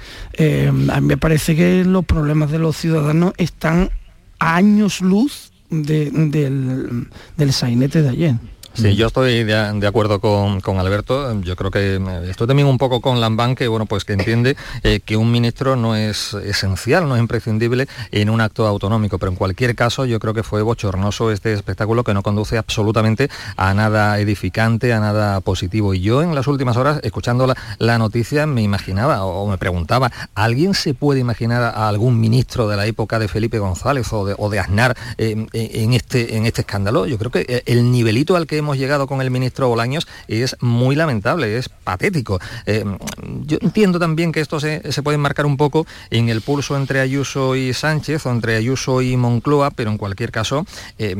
a mí me parece que los problemas de los ciudadanos están años luz de, del, del sainete de ayer. Sí, yo estoy de, acuerdo con, con, Alberto. Yo creo que estoy también un poco con Lambán, que bueno, pues que entiende eh, que un ministro no es esencial, no es imprescindible en un acto autonómico. Pero en cualquier caso, yo creo que fue bochornoso este espectáculo que no conduce absolutamente a nada edificante, a nada positivo. Y yo en las últimas horas, escuchando la, noticia, me imaginaba o me preguntaba, ¿alguien se puede imaginar a algún ministro de la época de Felipe González o de, o de Aznar eh, en, este, en este escándalo? Yo creo que el nivelito al que llegado con el ministro Bolaños es muy lamentable, es patético. Eh, yo entiendo también que esto se, se, puede marcar un poco en el pulso entre Ayuso y Sánchez o entre Ayuso y Moncloa, pero en cualquier caso, eh,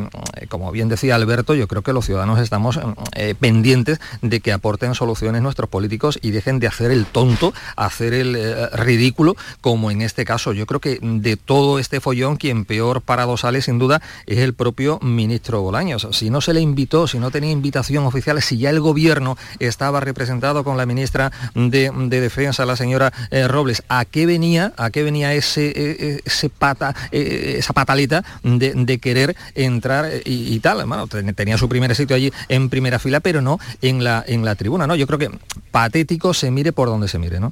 como bien decía Alberto, yo creo que los ciudadanos estamos eh, pendientes de que aporten soluciones nuestros políticos y dejen de hacer el tonto, hacer el ridículo, como en este caso. Yo creo que de todo este follón, quien peor parado sale sin duda es el propio ministro Bolaños. Si no se le invitó, si no tenía invitación oficial, si ya el gobierno estaba representado con la ministra de, Defensa, la señora eh, Robles. ¿A qué venía, a qué venía ese, eh, eh, ese pata, esa patalita de, querer entrar y, tal? Bueno, tenía su primer sitio allí en primera fila, pero no en la, en la tribuna, ¿no? Yo creo que patético se mire por donde se mire, ¿no?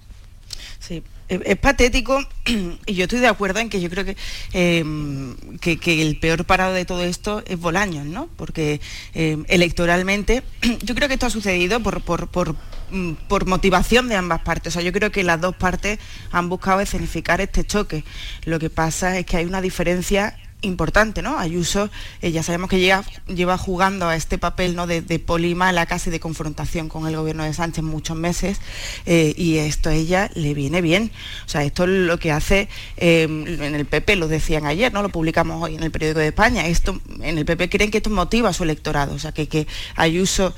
Sí, es, patético y yo estoy de acuerdo en que yo creo em, que, que, el peor parado de todo esto es Bolaños, ¿no? Porque em, electoralmente yo creo que esto ha sucedido por, por, mm, por, motivación de ambas partes. O sea, yo creo que las dos partes han buscado escenificar este choque. Lo que pasa es que hay una diferencia importante, ¿no? Ayuso eh, ya sabemos que lleva, jugando a este papel ¿no? de, de la casi de confrontación con el gobierno de Sánchez muchos meses eh, y esto a ella le viene bien. O sea, esto es lo que hace eh, en el PP, lo decían ayer, ¿no? Lo publicamos hoy en el periódico de España. Esto, en el PP creen que esto motiva a su electorado, o sea que, que Ayuso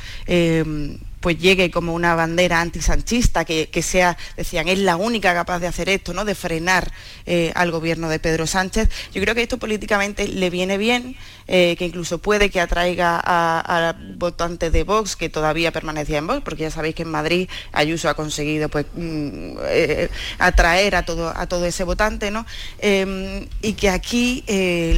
pues llegue como una bandera antisanchista, que, que sea, decían, es la única capaz de hacer esto, ¿no? de frenar eh, al gobierno de Pedro Sánchez. Yo creo que esto políticamente le viene bien, eh, que incluso puede que atraiga a, votantes de Vox que todavía permanecían en Vox, porque ya sabéis que en Madrid Ayuso ha conseguido pues, mm, eh, atraer a todo, a todo ese votante, ¿no? Em, y que aquí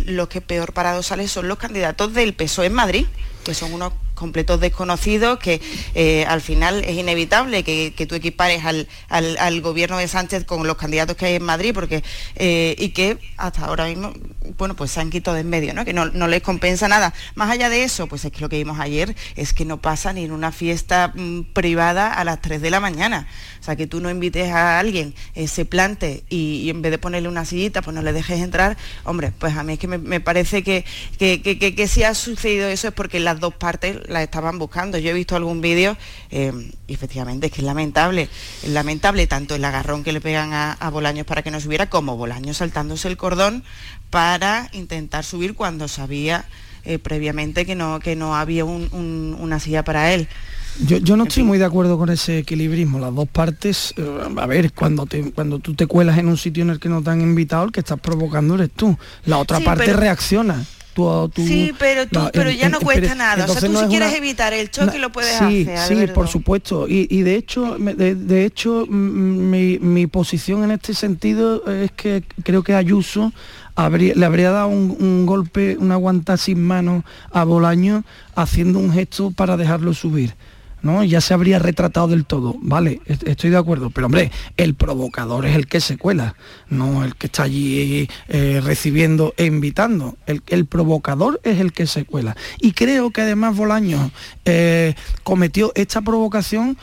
los que peor parados salen son los candidatos del PSOE en Madrid, que son unos completos desconocidos, que eh, al final es inevitable que, tú equipares al, gobierno de Sánchez con los candidatos que hay en Madrid, porque eh, y que hasta ahora mismo, bueno, pues se han quitado de en medio, ¿no? que no, les compensa nada. Más allá de eso, pues es que lo que vimos ayer es que no pasa ni en una fiesta mm, privada a las 3 de la mañana. Sea, que tú no invites a alguien, eh, se plante y, en vez de ponerle una sillita, pues no le dejes entrar. Hombre, pues a mí es que me, parece que, que, que si ha sucedido eso es porque las dos partes la estaban buscando. Yo he visto algún vídeo eh, y efectivamente es que es lamentable. Es lamentable tanto el agarrón que le pegan a, Bolaños para que no subiera como Bolaños saltándose el cordón para intentar subir cuando sabía eh, previamente que no, que no había una silla para él. Yo, no estoy muy de acuerdo con ese equilibrismo. Las dos partes, eh, a ver, cuando, te, cuando tú te cuelas en un sitio en el que no te han invitado, el que estás provocando eres tú. La otra parte reacciona sí, pero, tú, pero ya no cuesta nada. O sea, tú si quieres evitar el choque lo puedes hacer. Sí, por supuesto. Y, de hecho, de, hecho mi, posición en este sentido es que creo que Ayuso le habría dado un, golpe, una guanta sin mano a Bolaño haciendo un gesto para dejarlo subir. ¿No? Ya se habría retratado del todo, vale, estoy de acuerdo, pero hombre, el provocador es el que se cuela, no el que está allí eh, recibiendo e invitando. El, provocador es el que se cuela. Y creo que además Bolaño eh, cometió esta provocación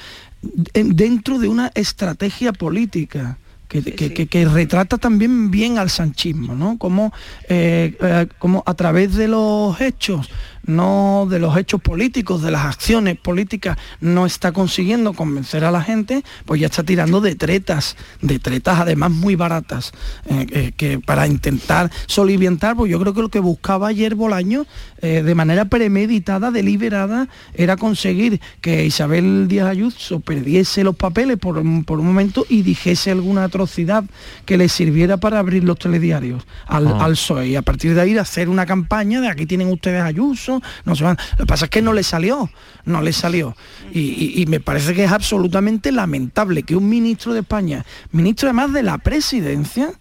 dentro de una estrategia política que, retrata también bien al sanchismo, ¿no? Como, eh, eh, como a través de los hechos, no de los hechos políticos, de las acciones políticas, no está consiguiendo convencer a la gente, pues ya está tirando de tretas, de tretas además muy baratas, eh, que para intentar soliviantar, pues yo creo que lo que buscaba ayer Bolaño, de manera premeditada, deliberada, era conseguir que Isabel Díaz Ayuso perdiese los papeles por, por un momento y dijese alguna atrocidad que le sirviera para abrir los telediarios al, ah. PSOE y a partir de ahí hacer una campaña de aquí tienen ustedes Ayuso, no se van. Lo que pasa es que no le salió, no le salió. Y, me parece que es absolutamente lamentable que un ministro de España, ministro además de la presidencia,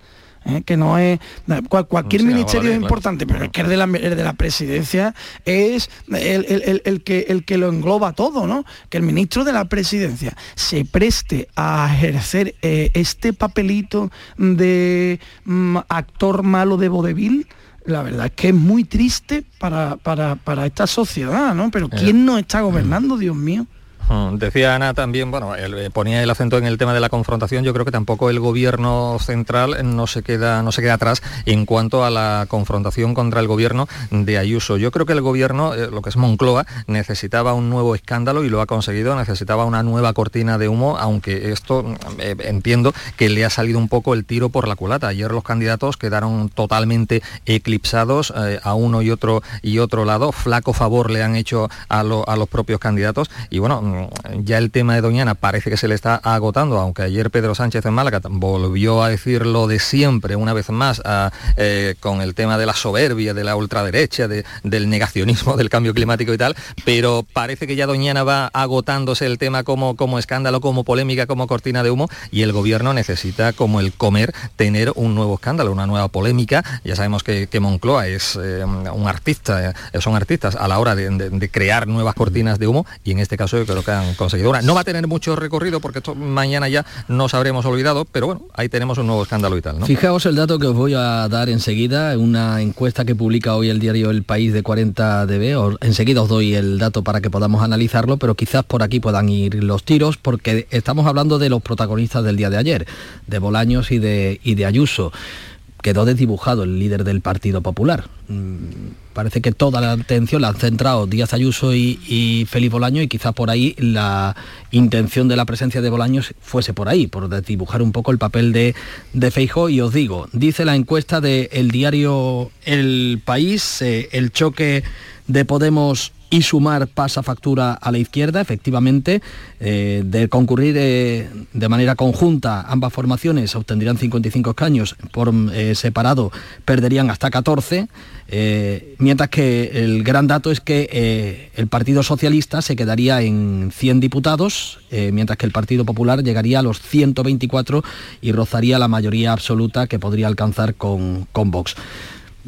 ¿eh? que no es cualquier ministerio es importante pero es que el de la, de la presidencia es el, que, el que lo engloba todo no que el ministro de la presidencia se preste a ejercer eh, este papelito de mm, actor malo de vodevil la verdad es que es muy triste para, para, esta sociedad, ¿no? Pero ¿quién nos está gobernando, Dios mío? Mm, decía Ana también, bueno, eh, ponía el acento en el tema de la confrontación. Yo creo que tampoco el gobierno central no se queda, no se queda atrás en cuanto a la confrontación contra el gobierno de Ayuso. Yo creo que el gobierno, eh, lo que es Moncloa, necesitaba un nuevo escándalo y lo ha conseguido. Necesitaba una nueva cortina de humo, aunque esto eh, entiendo que le ha salido un poco el tiro por la culata. Ayer los candidatos quedaron totalmente eclipsados a uno y otro y otro lado. Flaco favor le han hecho a, a los propios candidatos y bueno ya el tema de Doñana parece que se le está agotando, aunque ayer Pedro Sánchez en Málaga volvió a decir lo de siempre, una vez más, eh, con el tema de la soberbia, de la ultraderecha, del negacionismo del cambio climático y tal, pero parece que ya Doñana va agotándose el tema como, como escándalo, como polémica, como cortina de humo, y el gobierno necesita, como el comer, tener un nuevo escándalo, una nueva polémica. Ya sabemos que, Moncloa es eh, un artista, eh, son artistas a la hora de, crear nuevas cortinas de humo, y en este caso yo creo que han conseguido una. No va a tener mucho recorrido porque esto mañana ya nos habremos olvidado, pero bueno, ahí tenemos un nuevo escándalo y tal. ¿no? Fijaos el dato que os voy a dar enseguida, una encuesta que publica hoy el diario El País de 40 dB. enseguida os doy el dato para que podamos analizarlo, pero quizás por aquí puedan ir los tiros, porque estamos hablando de los protagonistas del día de ayer, de Bolaños y de, y de Ayuso quedó desdibujado el líder del Partido Popular. Mm, parece que toda la atención la han centrado Díaz Ayuso y, Felipe Bolaño y quizás por ahí la intención de la presencia de Bolaños fuese por ahí, por desdibujar un poco el papel de, de Feijó. Y os digo, dice la encuesta del diario El País, eh, el choque de Podemos y sumar pasa factura a la izquierda, efectivamente, eh, de concurrir eh, de manera conjunta ambas formaciones obtendrían 55 escaños, por eh, separado perderían hasta 14, mientras que el gran dato es que el Partido Socialista se quedaría en 100 diputados, mientras que el Partido Popular llegaría a los 124 y rozaría la mayoría absoluta que podría alcanzar con, con Vox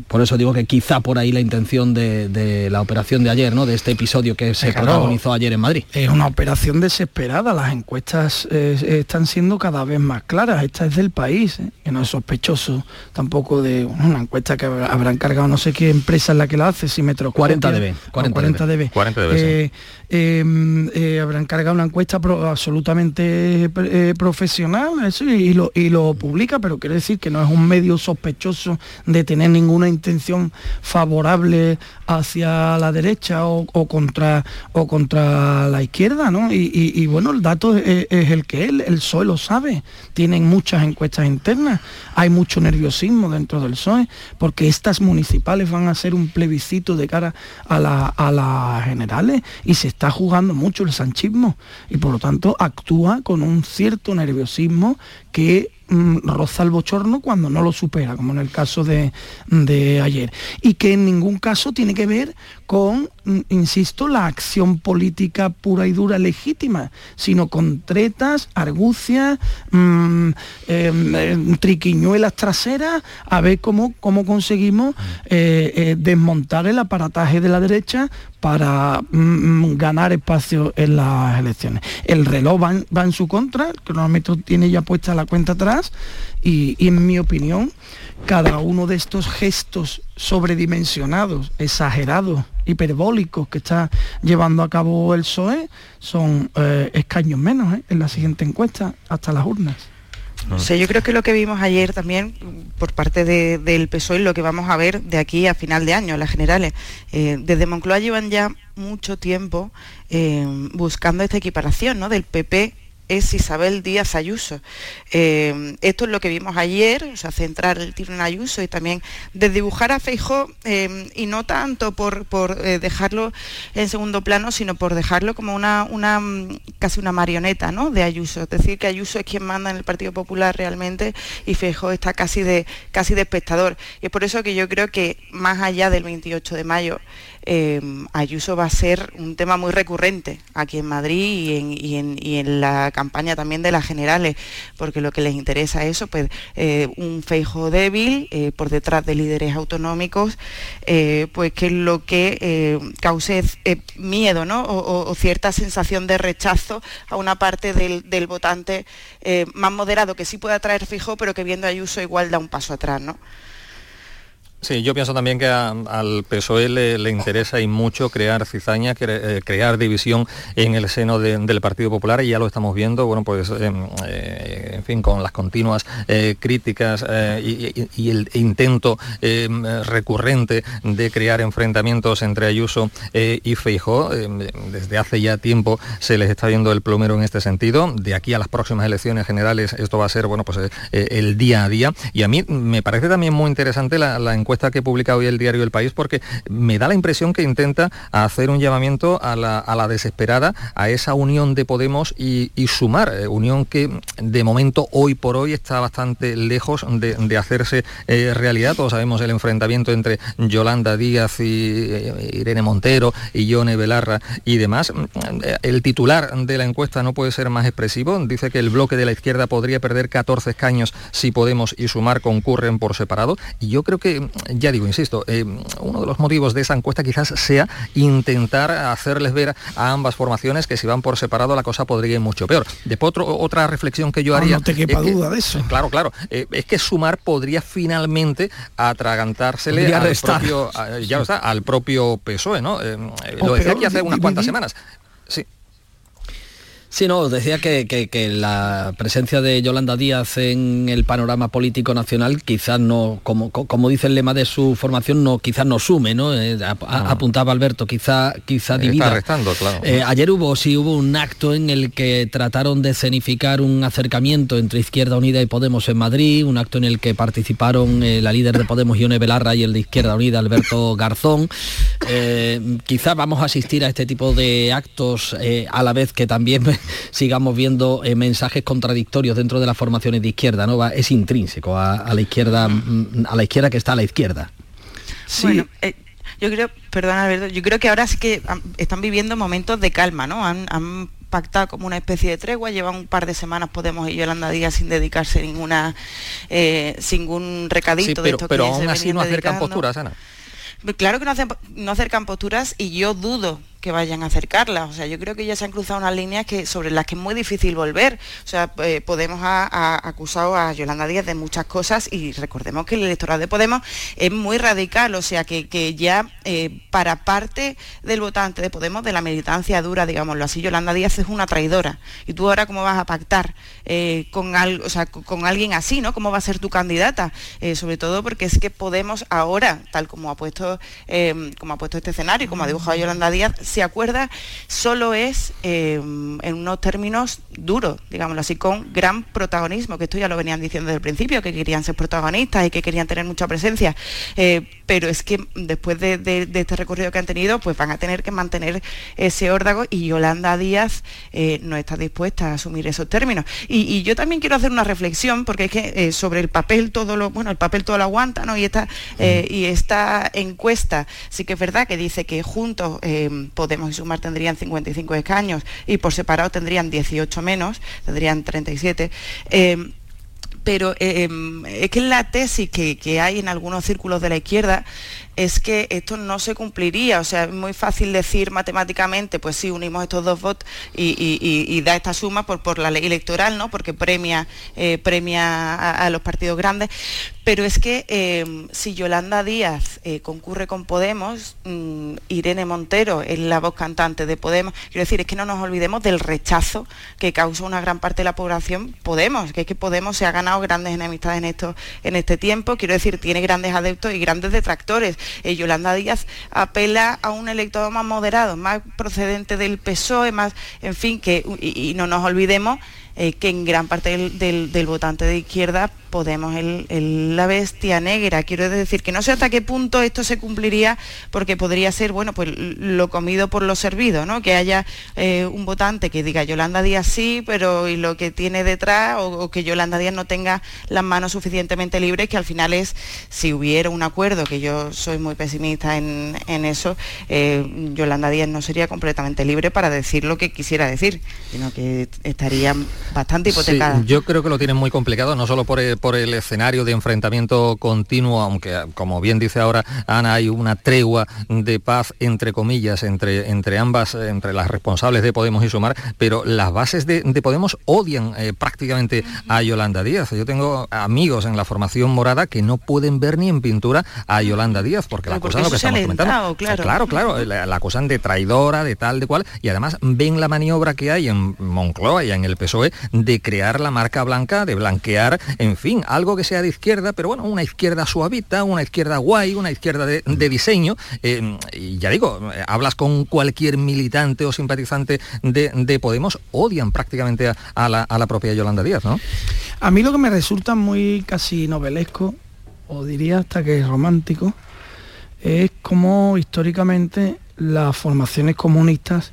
por eso digo que quizá por ahí la intención de, la operación de ayer, ¿no? De este episodio que se protagonizó ayer en Madrid. Es una operación desesperada. Las encuestas eh, están siendo cada vez más claras. Esta es del país, ¿eh? que no es sospechoso tampoco de una encuesta que habrán cargado no sé qué empresa es la que la hace, si metro 40 dB. 40, dB. 40 dB. Em, eh, habrán cargado una encuesta absolutamente profesional eso, y, lo, y lo publica, pero quiere decir que no es un medio sospechoso de tener ninguna intención favorable hacia la derecha o, contra, o contra la izquierda, ¿no? Y, bueno, el dato es, el que él, el PSOE lo sabe, tienen muchas encuestas internas, hay mucho nerviosismo dentro del PSOE, porque estas municipales van a ser un plebiscito de cara a, la, a las generales y se está jugando mucho el sanchismo y por lo tanto actúa con un cierto nerviosismo que roza el bochorno cuando no lo supera, como en el caso de, de, ayer. Y que en ningún caso tiene que ver con, mm, insisto, la acción política pura y dura legítima, sino con tretas, argucias, mm, em, em, triquiñuelas traseras, a ver cómo, cómo conseguimos eh, eh, desmontar el aparataje de la derecha para ganar espacio en las elecciones. El reloj va en, su contra, el cronómetro tiene ya puesta la cuenta atrás y en mi opinión, cada uno de estos gestos sobredimensionados, exagerados, hiperbólicos que está llevando a cabo el PSOE son eh, escaños menos ¿eh? en la siguiente encuesta hasta las urnas. yo creo que lo que vimos ayer también por parte del PSOE lo que vamos a ver de aquí a final de año, las generales. Eh, desde Moncloa llevan ya mucho tiempo buscando esta equiparación ¿no? del PP es Isabel Díaz Ayuso. Eh, esto es lo que vimos ayer, o sea, centrar el tiro en Ayuso y también desdibujar a Feijó, eh, y no tanto por, eh, dejarlo en segundo plano, sino por dejarlo como una, una casi una marioneta ¿no? de Ayuso. Es decir, que Ayuso es quien manda en el Partido Popular realmente y Feijó está casi de, casi de espectador. Y es por eso que yo creo que más allá del 28 de mayo, Em, Ayuso va a ser un tema muy recurrente aquí en Madrid y en, la campaña también de las generales, porque lo que les interesa es eso, pues eh, un feijo débil eh, por detrás de líderes autonómicos, eh, pues que es lo que cause miedo ¿no? O, cierta sensación de rechazo a una parte del, votante más moderado que sí puede atraer fijo, pero que viendo Ayuso igual da un paso atrás. ¿no? Sí, yo pienso también que al PSOE le, interesa y mucho crear cizaña, eh, crear división en el seno del Partido Popular y ya lo estamos viendo, bueno, pues em, eh, fin, con las continuas eh, críticas y, el intento recurrente de crear enfrentamientos entre Ayuso y Feijó, desde hace ya tiempo se les está viendo el plumero en este sentido. De aquí a las próximas elecciones generales esto va a ser, bueno, pues el día a día. Y a mí me parece también muy interesante la encuesta que publica hoy el diario El País porque me da la impresión que intenta hacer un llamamiento a la, desesperada, a esa unión de Podemos y, sumar, eh, unión que de momento hoy por hoy está bastante lejos de, hacerse eh, realidad. Todos sabemos el enfrentamiento entre Yolanda Díaz y eh, Irene Montero y Yone Belarra y demás. El titular de la encuesta no puede ser más expresivo. Dice que el bloque de la izquierda podría perder 14 escaños si Podemos y Sumar concurren por separado. Y yo creo que, ya digo, insisto, uno de los motivos de esa encuesta quizás sea intentar hacerles ver a ambas formaciones que si van por separado la cosa podría ir mucho peor. Después otra reflexión que yo haría... No, te quepa duda de eso. Claro, claro. Eh, es que Sumar podría finalmente atragantársele al propio, ya está, al propio PSOE, ¿no? Eh, lo decía aquí hace unas cuantas semanas. Sí. No, decía que, la presencia de Yolanda Díaz en el panorama político nacional quizás no, como, como dice el lema de su formación, no, quizás no sume, ¿no? Eh, apuntaba Alberto, quizá, quizá divida. Está restando, claro. Eh, ayer hubo, sí hubo un acto en el que trataron de escenificar un acercamiento entre Izquierda Unida y Podemos en Madrid, un acto en el que participaron eh, la líder de Podemos, Ione Belarra, y el de Izquierda Unida, Alberto Garzón. quizá vamos a asistir a este tipo de actos a la vez que también sigamos viendo eh, mensajes contradictorios dentro de las formaciones de izquierda, ¿no? es intrínseco a, la izquierda, mm, a la izquierda que está a la izquierda. Sí. Eh, yo creo, perdón Alberto, yo creo que ahora sí que están viviendo momentos de calma, ¿no? Han, pactado como una especie de tregua, llevan un par de semanas Podemos y Yolanda Díaz sin dedicarse ninguna, eh, sin ningún recadito de esto pero aún así no acercan posturas, Ana. Claro que no, no acercan posturas y yo dudo que vayan a acercarla. O sea, yo creo que ya se han cruzado unas líneas que, sobre las que es muy difícil volver. O sea, eh, Podemos ha, acusado a Yolanda Díaz de muchas cosas y recordemos que el electorado de Podemos es muy radical, o sea, que, ya eh, para parte del votante de Podemos, de la militancia dura, digámoslo así, Yolanda Díaz es una traidora. Y tú ahora cómo vas a pactar eh, con, algo, o sea, con, alguien así, ¿no? ¿Cómo va a ser tu candidata? sobre todo porque es que Podemos ahora, tal como ha puesto, como ha puesto este escenario, como ha dibujado Yolanda Díaz, se acuerda, solo es eh, en unos términos duros, digámoslo así, con gran protagonismo, que esto ya lo venían diciendo desde el principio, que querían ser protagonistas y que querían tener mucha presencia. Eh, pero es que después de, este recorrido que han tenido, pues van a tener que mantener ese órdago y Yolanda Díaz eh, no está dispuesta a asumir esos términos. Y, yo también quiero hacer una reflexión, porque es que sobre el papel todo lo, bueno, el papel todo lo aguanta, ¿no? Y esta, y esta encuesta sí que es verdad que dice que juntos Podemos y Sumar tendrían 55 escaños y por separado tendrían 18 menos, tendrían 37 eh, pero eh, em, es que la tesis que, que, hay en algunos círculos de la izquierda es que esto no se cumpliría. O sea, es muy fácil decir matemáticamente, pues sí, unimos estos dos votos y, da esta suma por, por la ley electoral, ¿no? Porque premia, eh, premia a, los partidos grandes. Pero es que em, si Yolanda Díaz eh, concurre con Podemos, mm, Irene Montero es la voz cantante de Podemos, quiero decir, es que no nos olvidemos del rechazo que causa una gran parte de la población Podemos, que es que Podemos se ha ganado grandes enemistades en, esto, en este tiempo, quiero decir, tiene grandes adeptos y grandes detractores. Eh, Yolanda Díaz apela a un electorado más moderado, más procedente del PSOE, más, en fin, que, y no nos olvidemos eh, que en gran parte del, votante de izquierda Podemos el, la bestia negra. Quiero decir que no sé hasta qué punto esto se cumpliría porque podría ser, bueno, pues lo comido por lo servido, ¿no? Que haya eh, un votante que diga Yolanda Díaz sí, pero y lo que tiene detrás, o, que Yolanda Díaz no tenga las manos suficientemente libres, que al final es, si hubiera un acuerdo, que yo soy muy pesimista en, eso, eh, Yolanda Díaz no sería completamente libre para decir lo que quisiera decir, sino que estaría bastante hipotecada. yo creo que lo tienen muy complicado, no solo por el, por el escenario de enfrentamiento continuo, aunque como bien dice ahora Ana, hay una tregua de paz entre comillas entre, entre ambas, entre las responsables de Podemos y Sumar, pero las bases de, Podemos odian eh, prácticamente a Yolanda Díaz. Yo tengo amigos en la formación morada que no pueden ver ni en pintura a Yolanda Díaz, porque la acusan lo que estamos comentando. Claro, claro, claro la, la acusan de traidora, de tal, de cual, y además ven la maniobra que hay en Moncloa y en el PSOE de crear la marca blanca, de blanquear, en fin, algo que sea de izquierda, pero bueno, una izquierda suavita, una izquierda guay, una izquierda de, diseño. Eh, y ya digo, hablas con cualquier militante o simpatizante de, Podemos, odian prácticamente a, la, a la propia Yolanda Díaz, ¿no? A mí lo que me resulta muy casi novelesco, o diría hasta que es romántico, es como históricamente las formaciones comunistas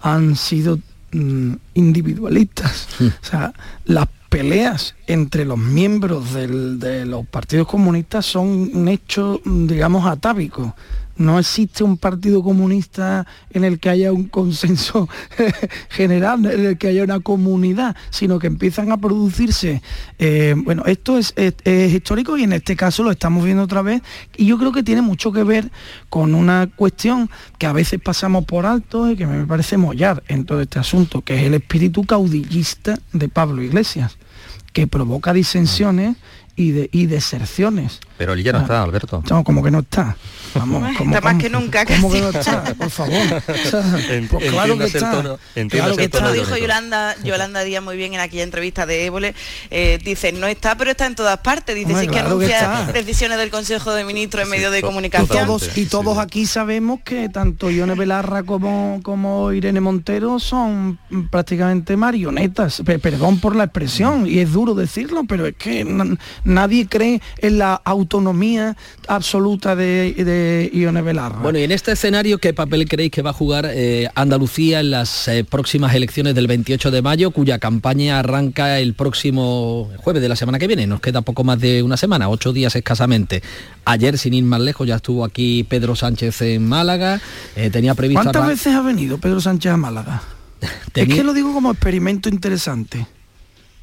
han sido mm, individualistas. Hmm. O sea, las peleas entre los miembros de los partidos comunistas son un hecho, digamos, atávico no existe un partido comunista en el que haya un consenso general, en el que haya una comunidad, sino que empiezan a producirse. Eh, bueno, esto es, histórico y en este caso lo estamos viendo otra vez y yo creo que tiene mucho que ver con una cuestión que a veces pasamos por alto y que me parece mollar en todo este asunto, que es el espíritu caudillista de Pablo Iglesias, que provoca disensiones y, de, y deserciones. Pero él ya no ah, está, Alberto. No, como que no está. Vamos, como, está más que nunca. ¿Cómo que no está? Por favor. pues claro que está. Claro que Esto lo dijo Yolanda, Yolanda Díaz muy bien en aquella entrevista de Évole. Eh, dice, no está, pero está en todas partes. Dice, sí que anuncia decisiones del Consejo de Ministros en medio de comunicación. Todos, y todos aquí sabemos que tanto Ione Belarra como, como Irene Montero son prácticamente marionetas. Perdón por la expresión, y es duro decirlo, pero es que nadie cree en la autonomía absoluta de, de Ione Belarra. Bueno, y en este escenario, ¿qué papel creéis que va a jugar eh, Andalucía en las eh, próximas elecciones del 28 de mayo, cuya campaña arranca el próximo jueves de la semana que viene? Nos queda poco más de una semana, ocho días escasamente. Ayer, sin ir más lejos, ya estuvo aquí Pedro Sánchez en Málaga. Eh, tenía previsto... ¿Cuántas veces ha venido Pedro Sánchez a Málaga? Es que lo digo como experimento interesante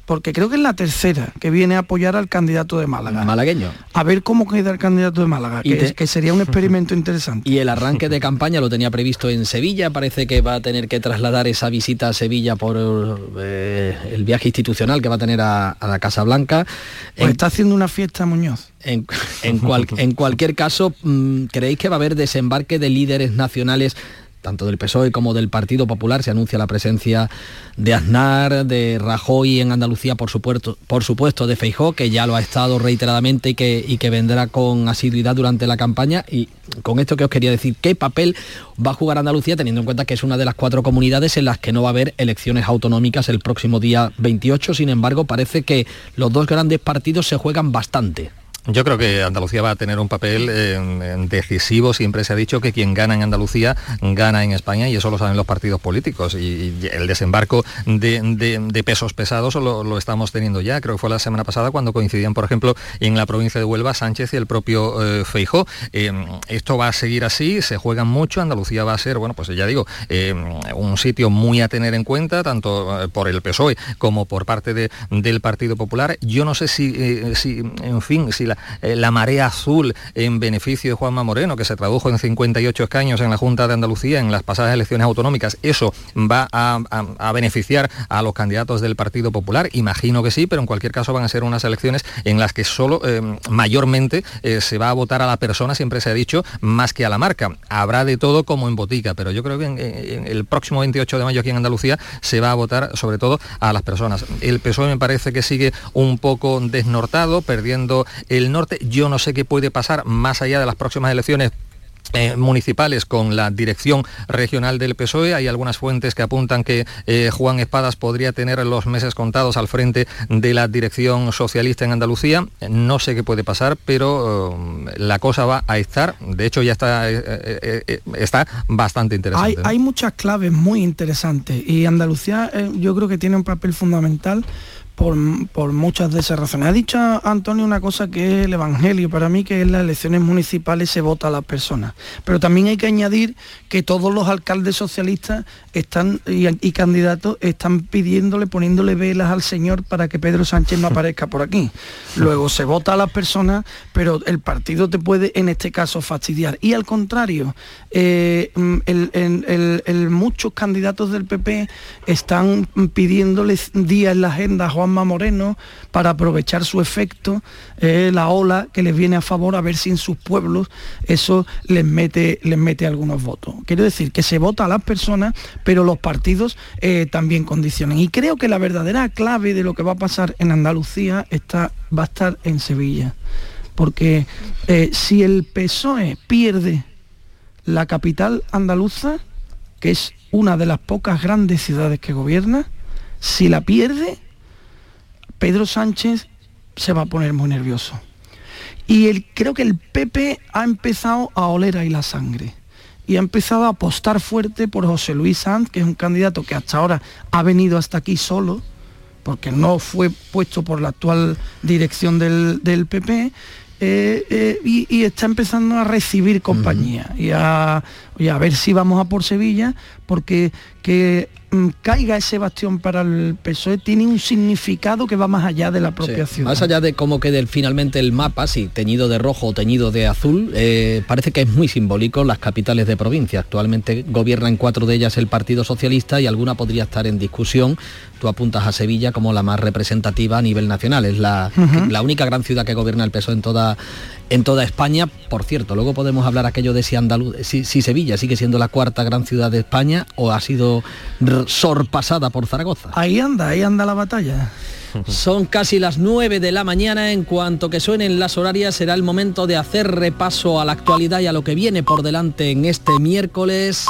porque creo que es la tercera que viene a apoyar al candidato de Málaga. Malagueño. A ver cómo queda el candidato de Málaga, que, sería un experimento interesante. Y el arranque de campaña lo tenía previsto en Sevilla, parece que va a tener que trasladar esa visita a Sevilla por eh, el viaje institucional que va a tener a, la Casa Blanca. Pues está haciendo una fiesta Muñoz. En, en cualquier caso, mm, ¿creéis que va a haber desembarque de líderes nacionales tanto del PSOE como del Partido Popular, se anuncia la presencia de Aznar, de Rajoy en Andalucía, por supuesto, por supuesto de Feijó, que ya lo ha estado reiteradamente y que, y que vendrá con asiduidad durante la campaña. Y con esto que os quería decir, ¿qué papel va a jugar Andalucía, teniendo en cuenta que es una de las cuatro comunidades en las que no va a haber elecciones autonómicas el próximo día 28? Sin embargo, parece que los dos grandes partidos se juegan bastante. Yo creo que Andalucía va a tener un papel decisivo. Siempre se ha dicho que quien gana en Andalucía gana en España y eso lo saben los partidos políticos. Y, el desembarco de, pesos pesados lo, estamos teniendo ya. Creo que fue la semana pasada cuando coincidían, por ejemplo, en la provincia de Huelva Sánchez y el propio eh, Feijó. Eh, esto va a seguir así, se juegan mucho. Andalucía va a ser, bueno, pues ya digo, eh, un sitio muy a tener en cuenta, tanto por el PSOE como por parte del Partido Popular. Yo no sé si, si en fin, si la, eh, la, marea azul en beneficio de Juanma Moreno, que se tradujo en 58 escaños en la Junta de Andalucía en las pasadas elecciones autonómicas, ¿eso va a, beneficiar a los candidatos del Partido Popular? Imagino que sí, pero en cualquier caso van a ser unas elecciones en las que solo eh, mayormente eh, se va a votar a la persona, siempre se ha dicho, más que a la marca. Habrá de todo como en botica, pero yo creo que en, el próximo 28 de mayo aquí en Andalucía se va a votar sobre todo a las personas. El PSOE me parece que sigue un poco desnortado, perdiendo norte. Yo no sé qué puede pasar más allá de las próximas elecciones eh, municipales con la dirección regional del PSOE. Hay algunas fuentes que apuntan que eh, Juan Espadas podría tener los meses contados al frente de la dirección socialista en Andalucía. No sé qué puede pasar, pero eh, la cosa va a estar. De hecho, ya está, está bastante interesante. Hay, hay muchas claves muy interesantes y Andalucía yo creo que tiene un papel fundamental por, muchas de esas razones. Ha dicho Antonio una cosa que es el Evangelio para mí, que es las elecciones municipales se vota a las personas. Pero también hay que añadir que todos los alcaldes socialistas están y, candidatos están pidiéndole, poniéndole velas al Señor para que Pedro Sánchez no aparezca por aquí. Luego se vota a las personas, pero el partido te puede en este caso fastidiar. Y al contrario, eh, muchos candidatos del PP están pidiéndole días en la agenda a Juan Juanma Moreno para aprovechar su efecto, eh, la ola que les viene a favor, a ver si en sus pueblos eso les mete, les mete algunos votos. Quiero decir que se vota a las personas, pero los partidos eh, también condicionan. Y creo que la verdadera clave de lo que va a pasar en Andalucía está, va a estar en Sevilla. Porque eh, si el PSOE pierde la capital andaluza, que es una de las pocas grandes ciudades que gobierna, si la pierde, Pedro Sánchez se va a poner muy nervioso. Y creo que el PP ha empezado a oler ahí la sangre y ha empezado a apostar fuerte por José Luis Sanz, que es un candidato que hasta ahora ha venido hasta aquí solo, porque no fue puesto por la actual dirección del, del PP, eh, eh, y, está empezando a recibir compañía y, a, y, a, ver si vamos a por Sevilla, porque que caiga ese bastión para el PSOE tiene un significado que va más allá de la propia ciudad. Más allá de cómo quede finalmente el mapa, si teñido de rojo o teñido de azul, eh, parece que es muy simbólico las capitales de provincia. Actualmente gobiernan cuatro de ellas el Partido Socialista y alguna podría estar en discusión. Tú apuntas a Sevilla como la más representativa a nivel nacional. Es la, la única gran ciudad que gobierna el PSOE en toda en toda España. Por cierto, luego podemos hablar aquello de si, Andaluz, si, Sevilla sigue siendo la cuarta gran ciudad de España o ha sido sorpasada por Zaragoza. Ahí anda, ahí anda la batalla. Son casi las 9 de la mañana. En cuanto que suenen las horarias, será el momento de hacer repaso a la actualidad y a lo que viene por delante en este miércoles.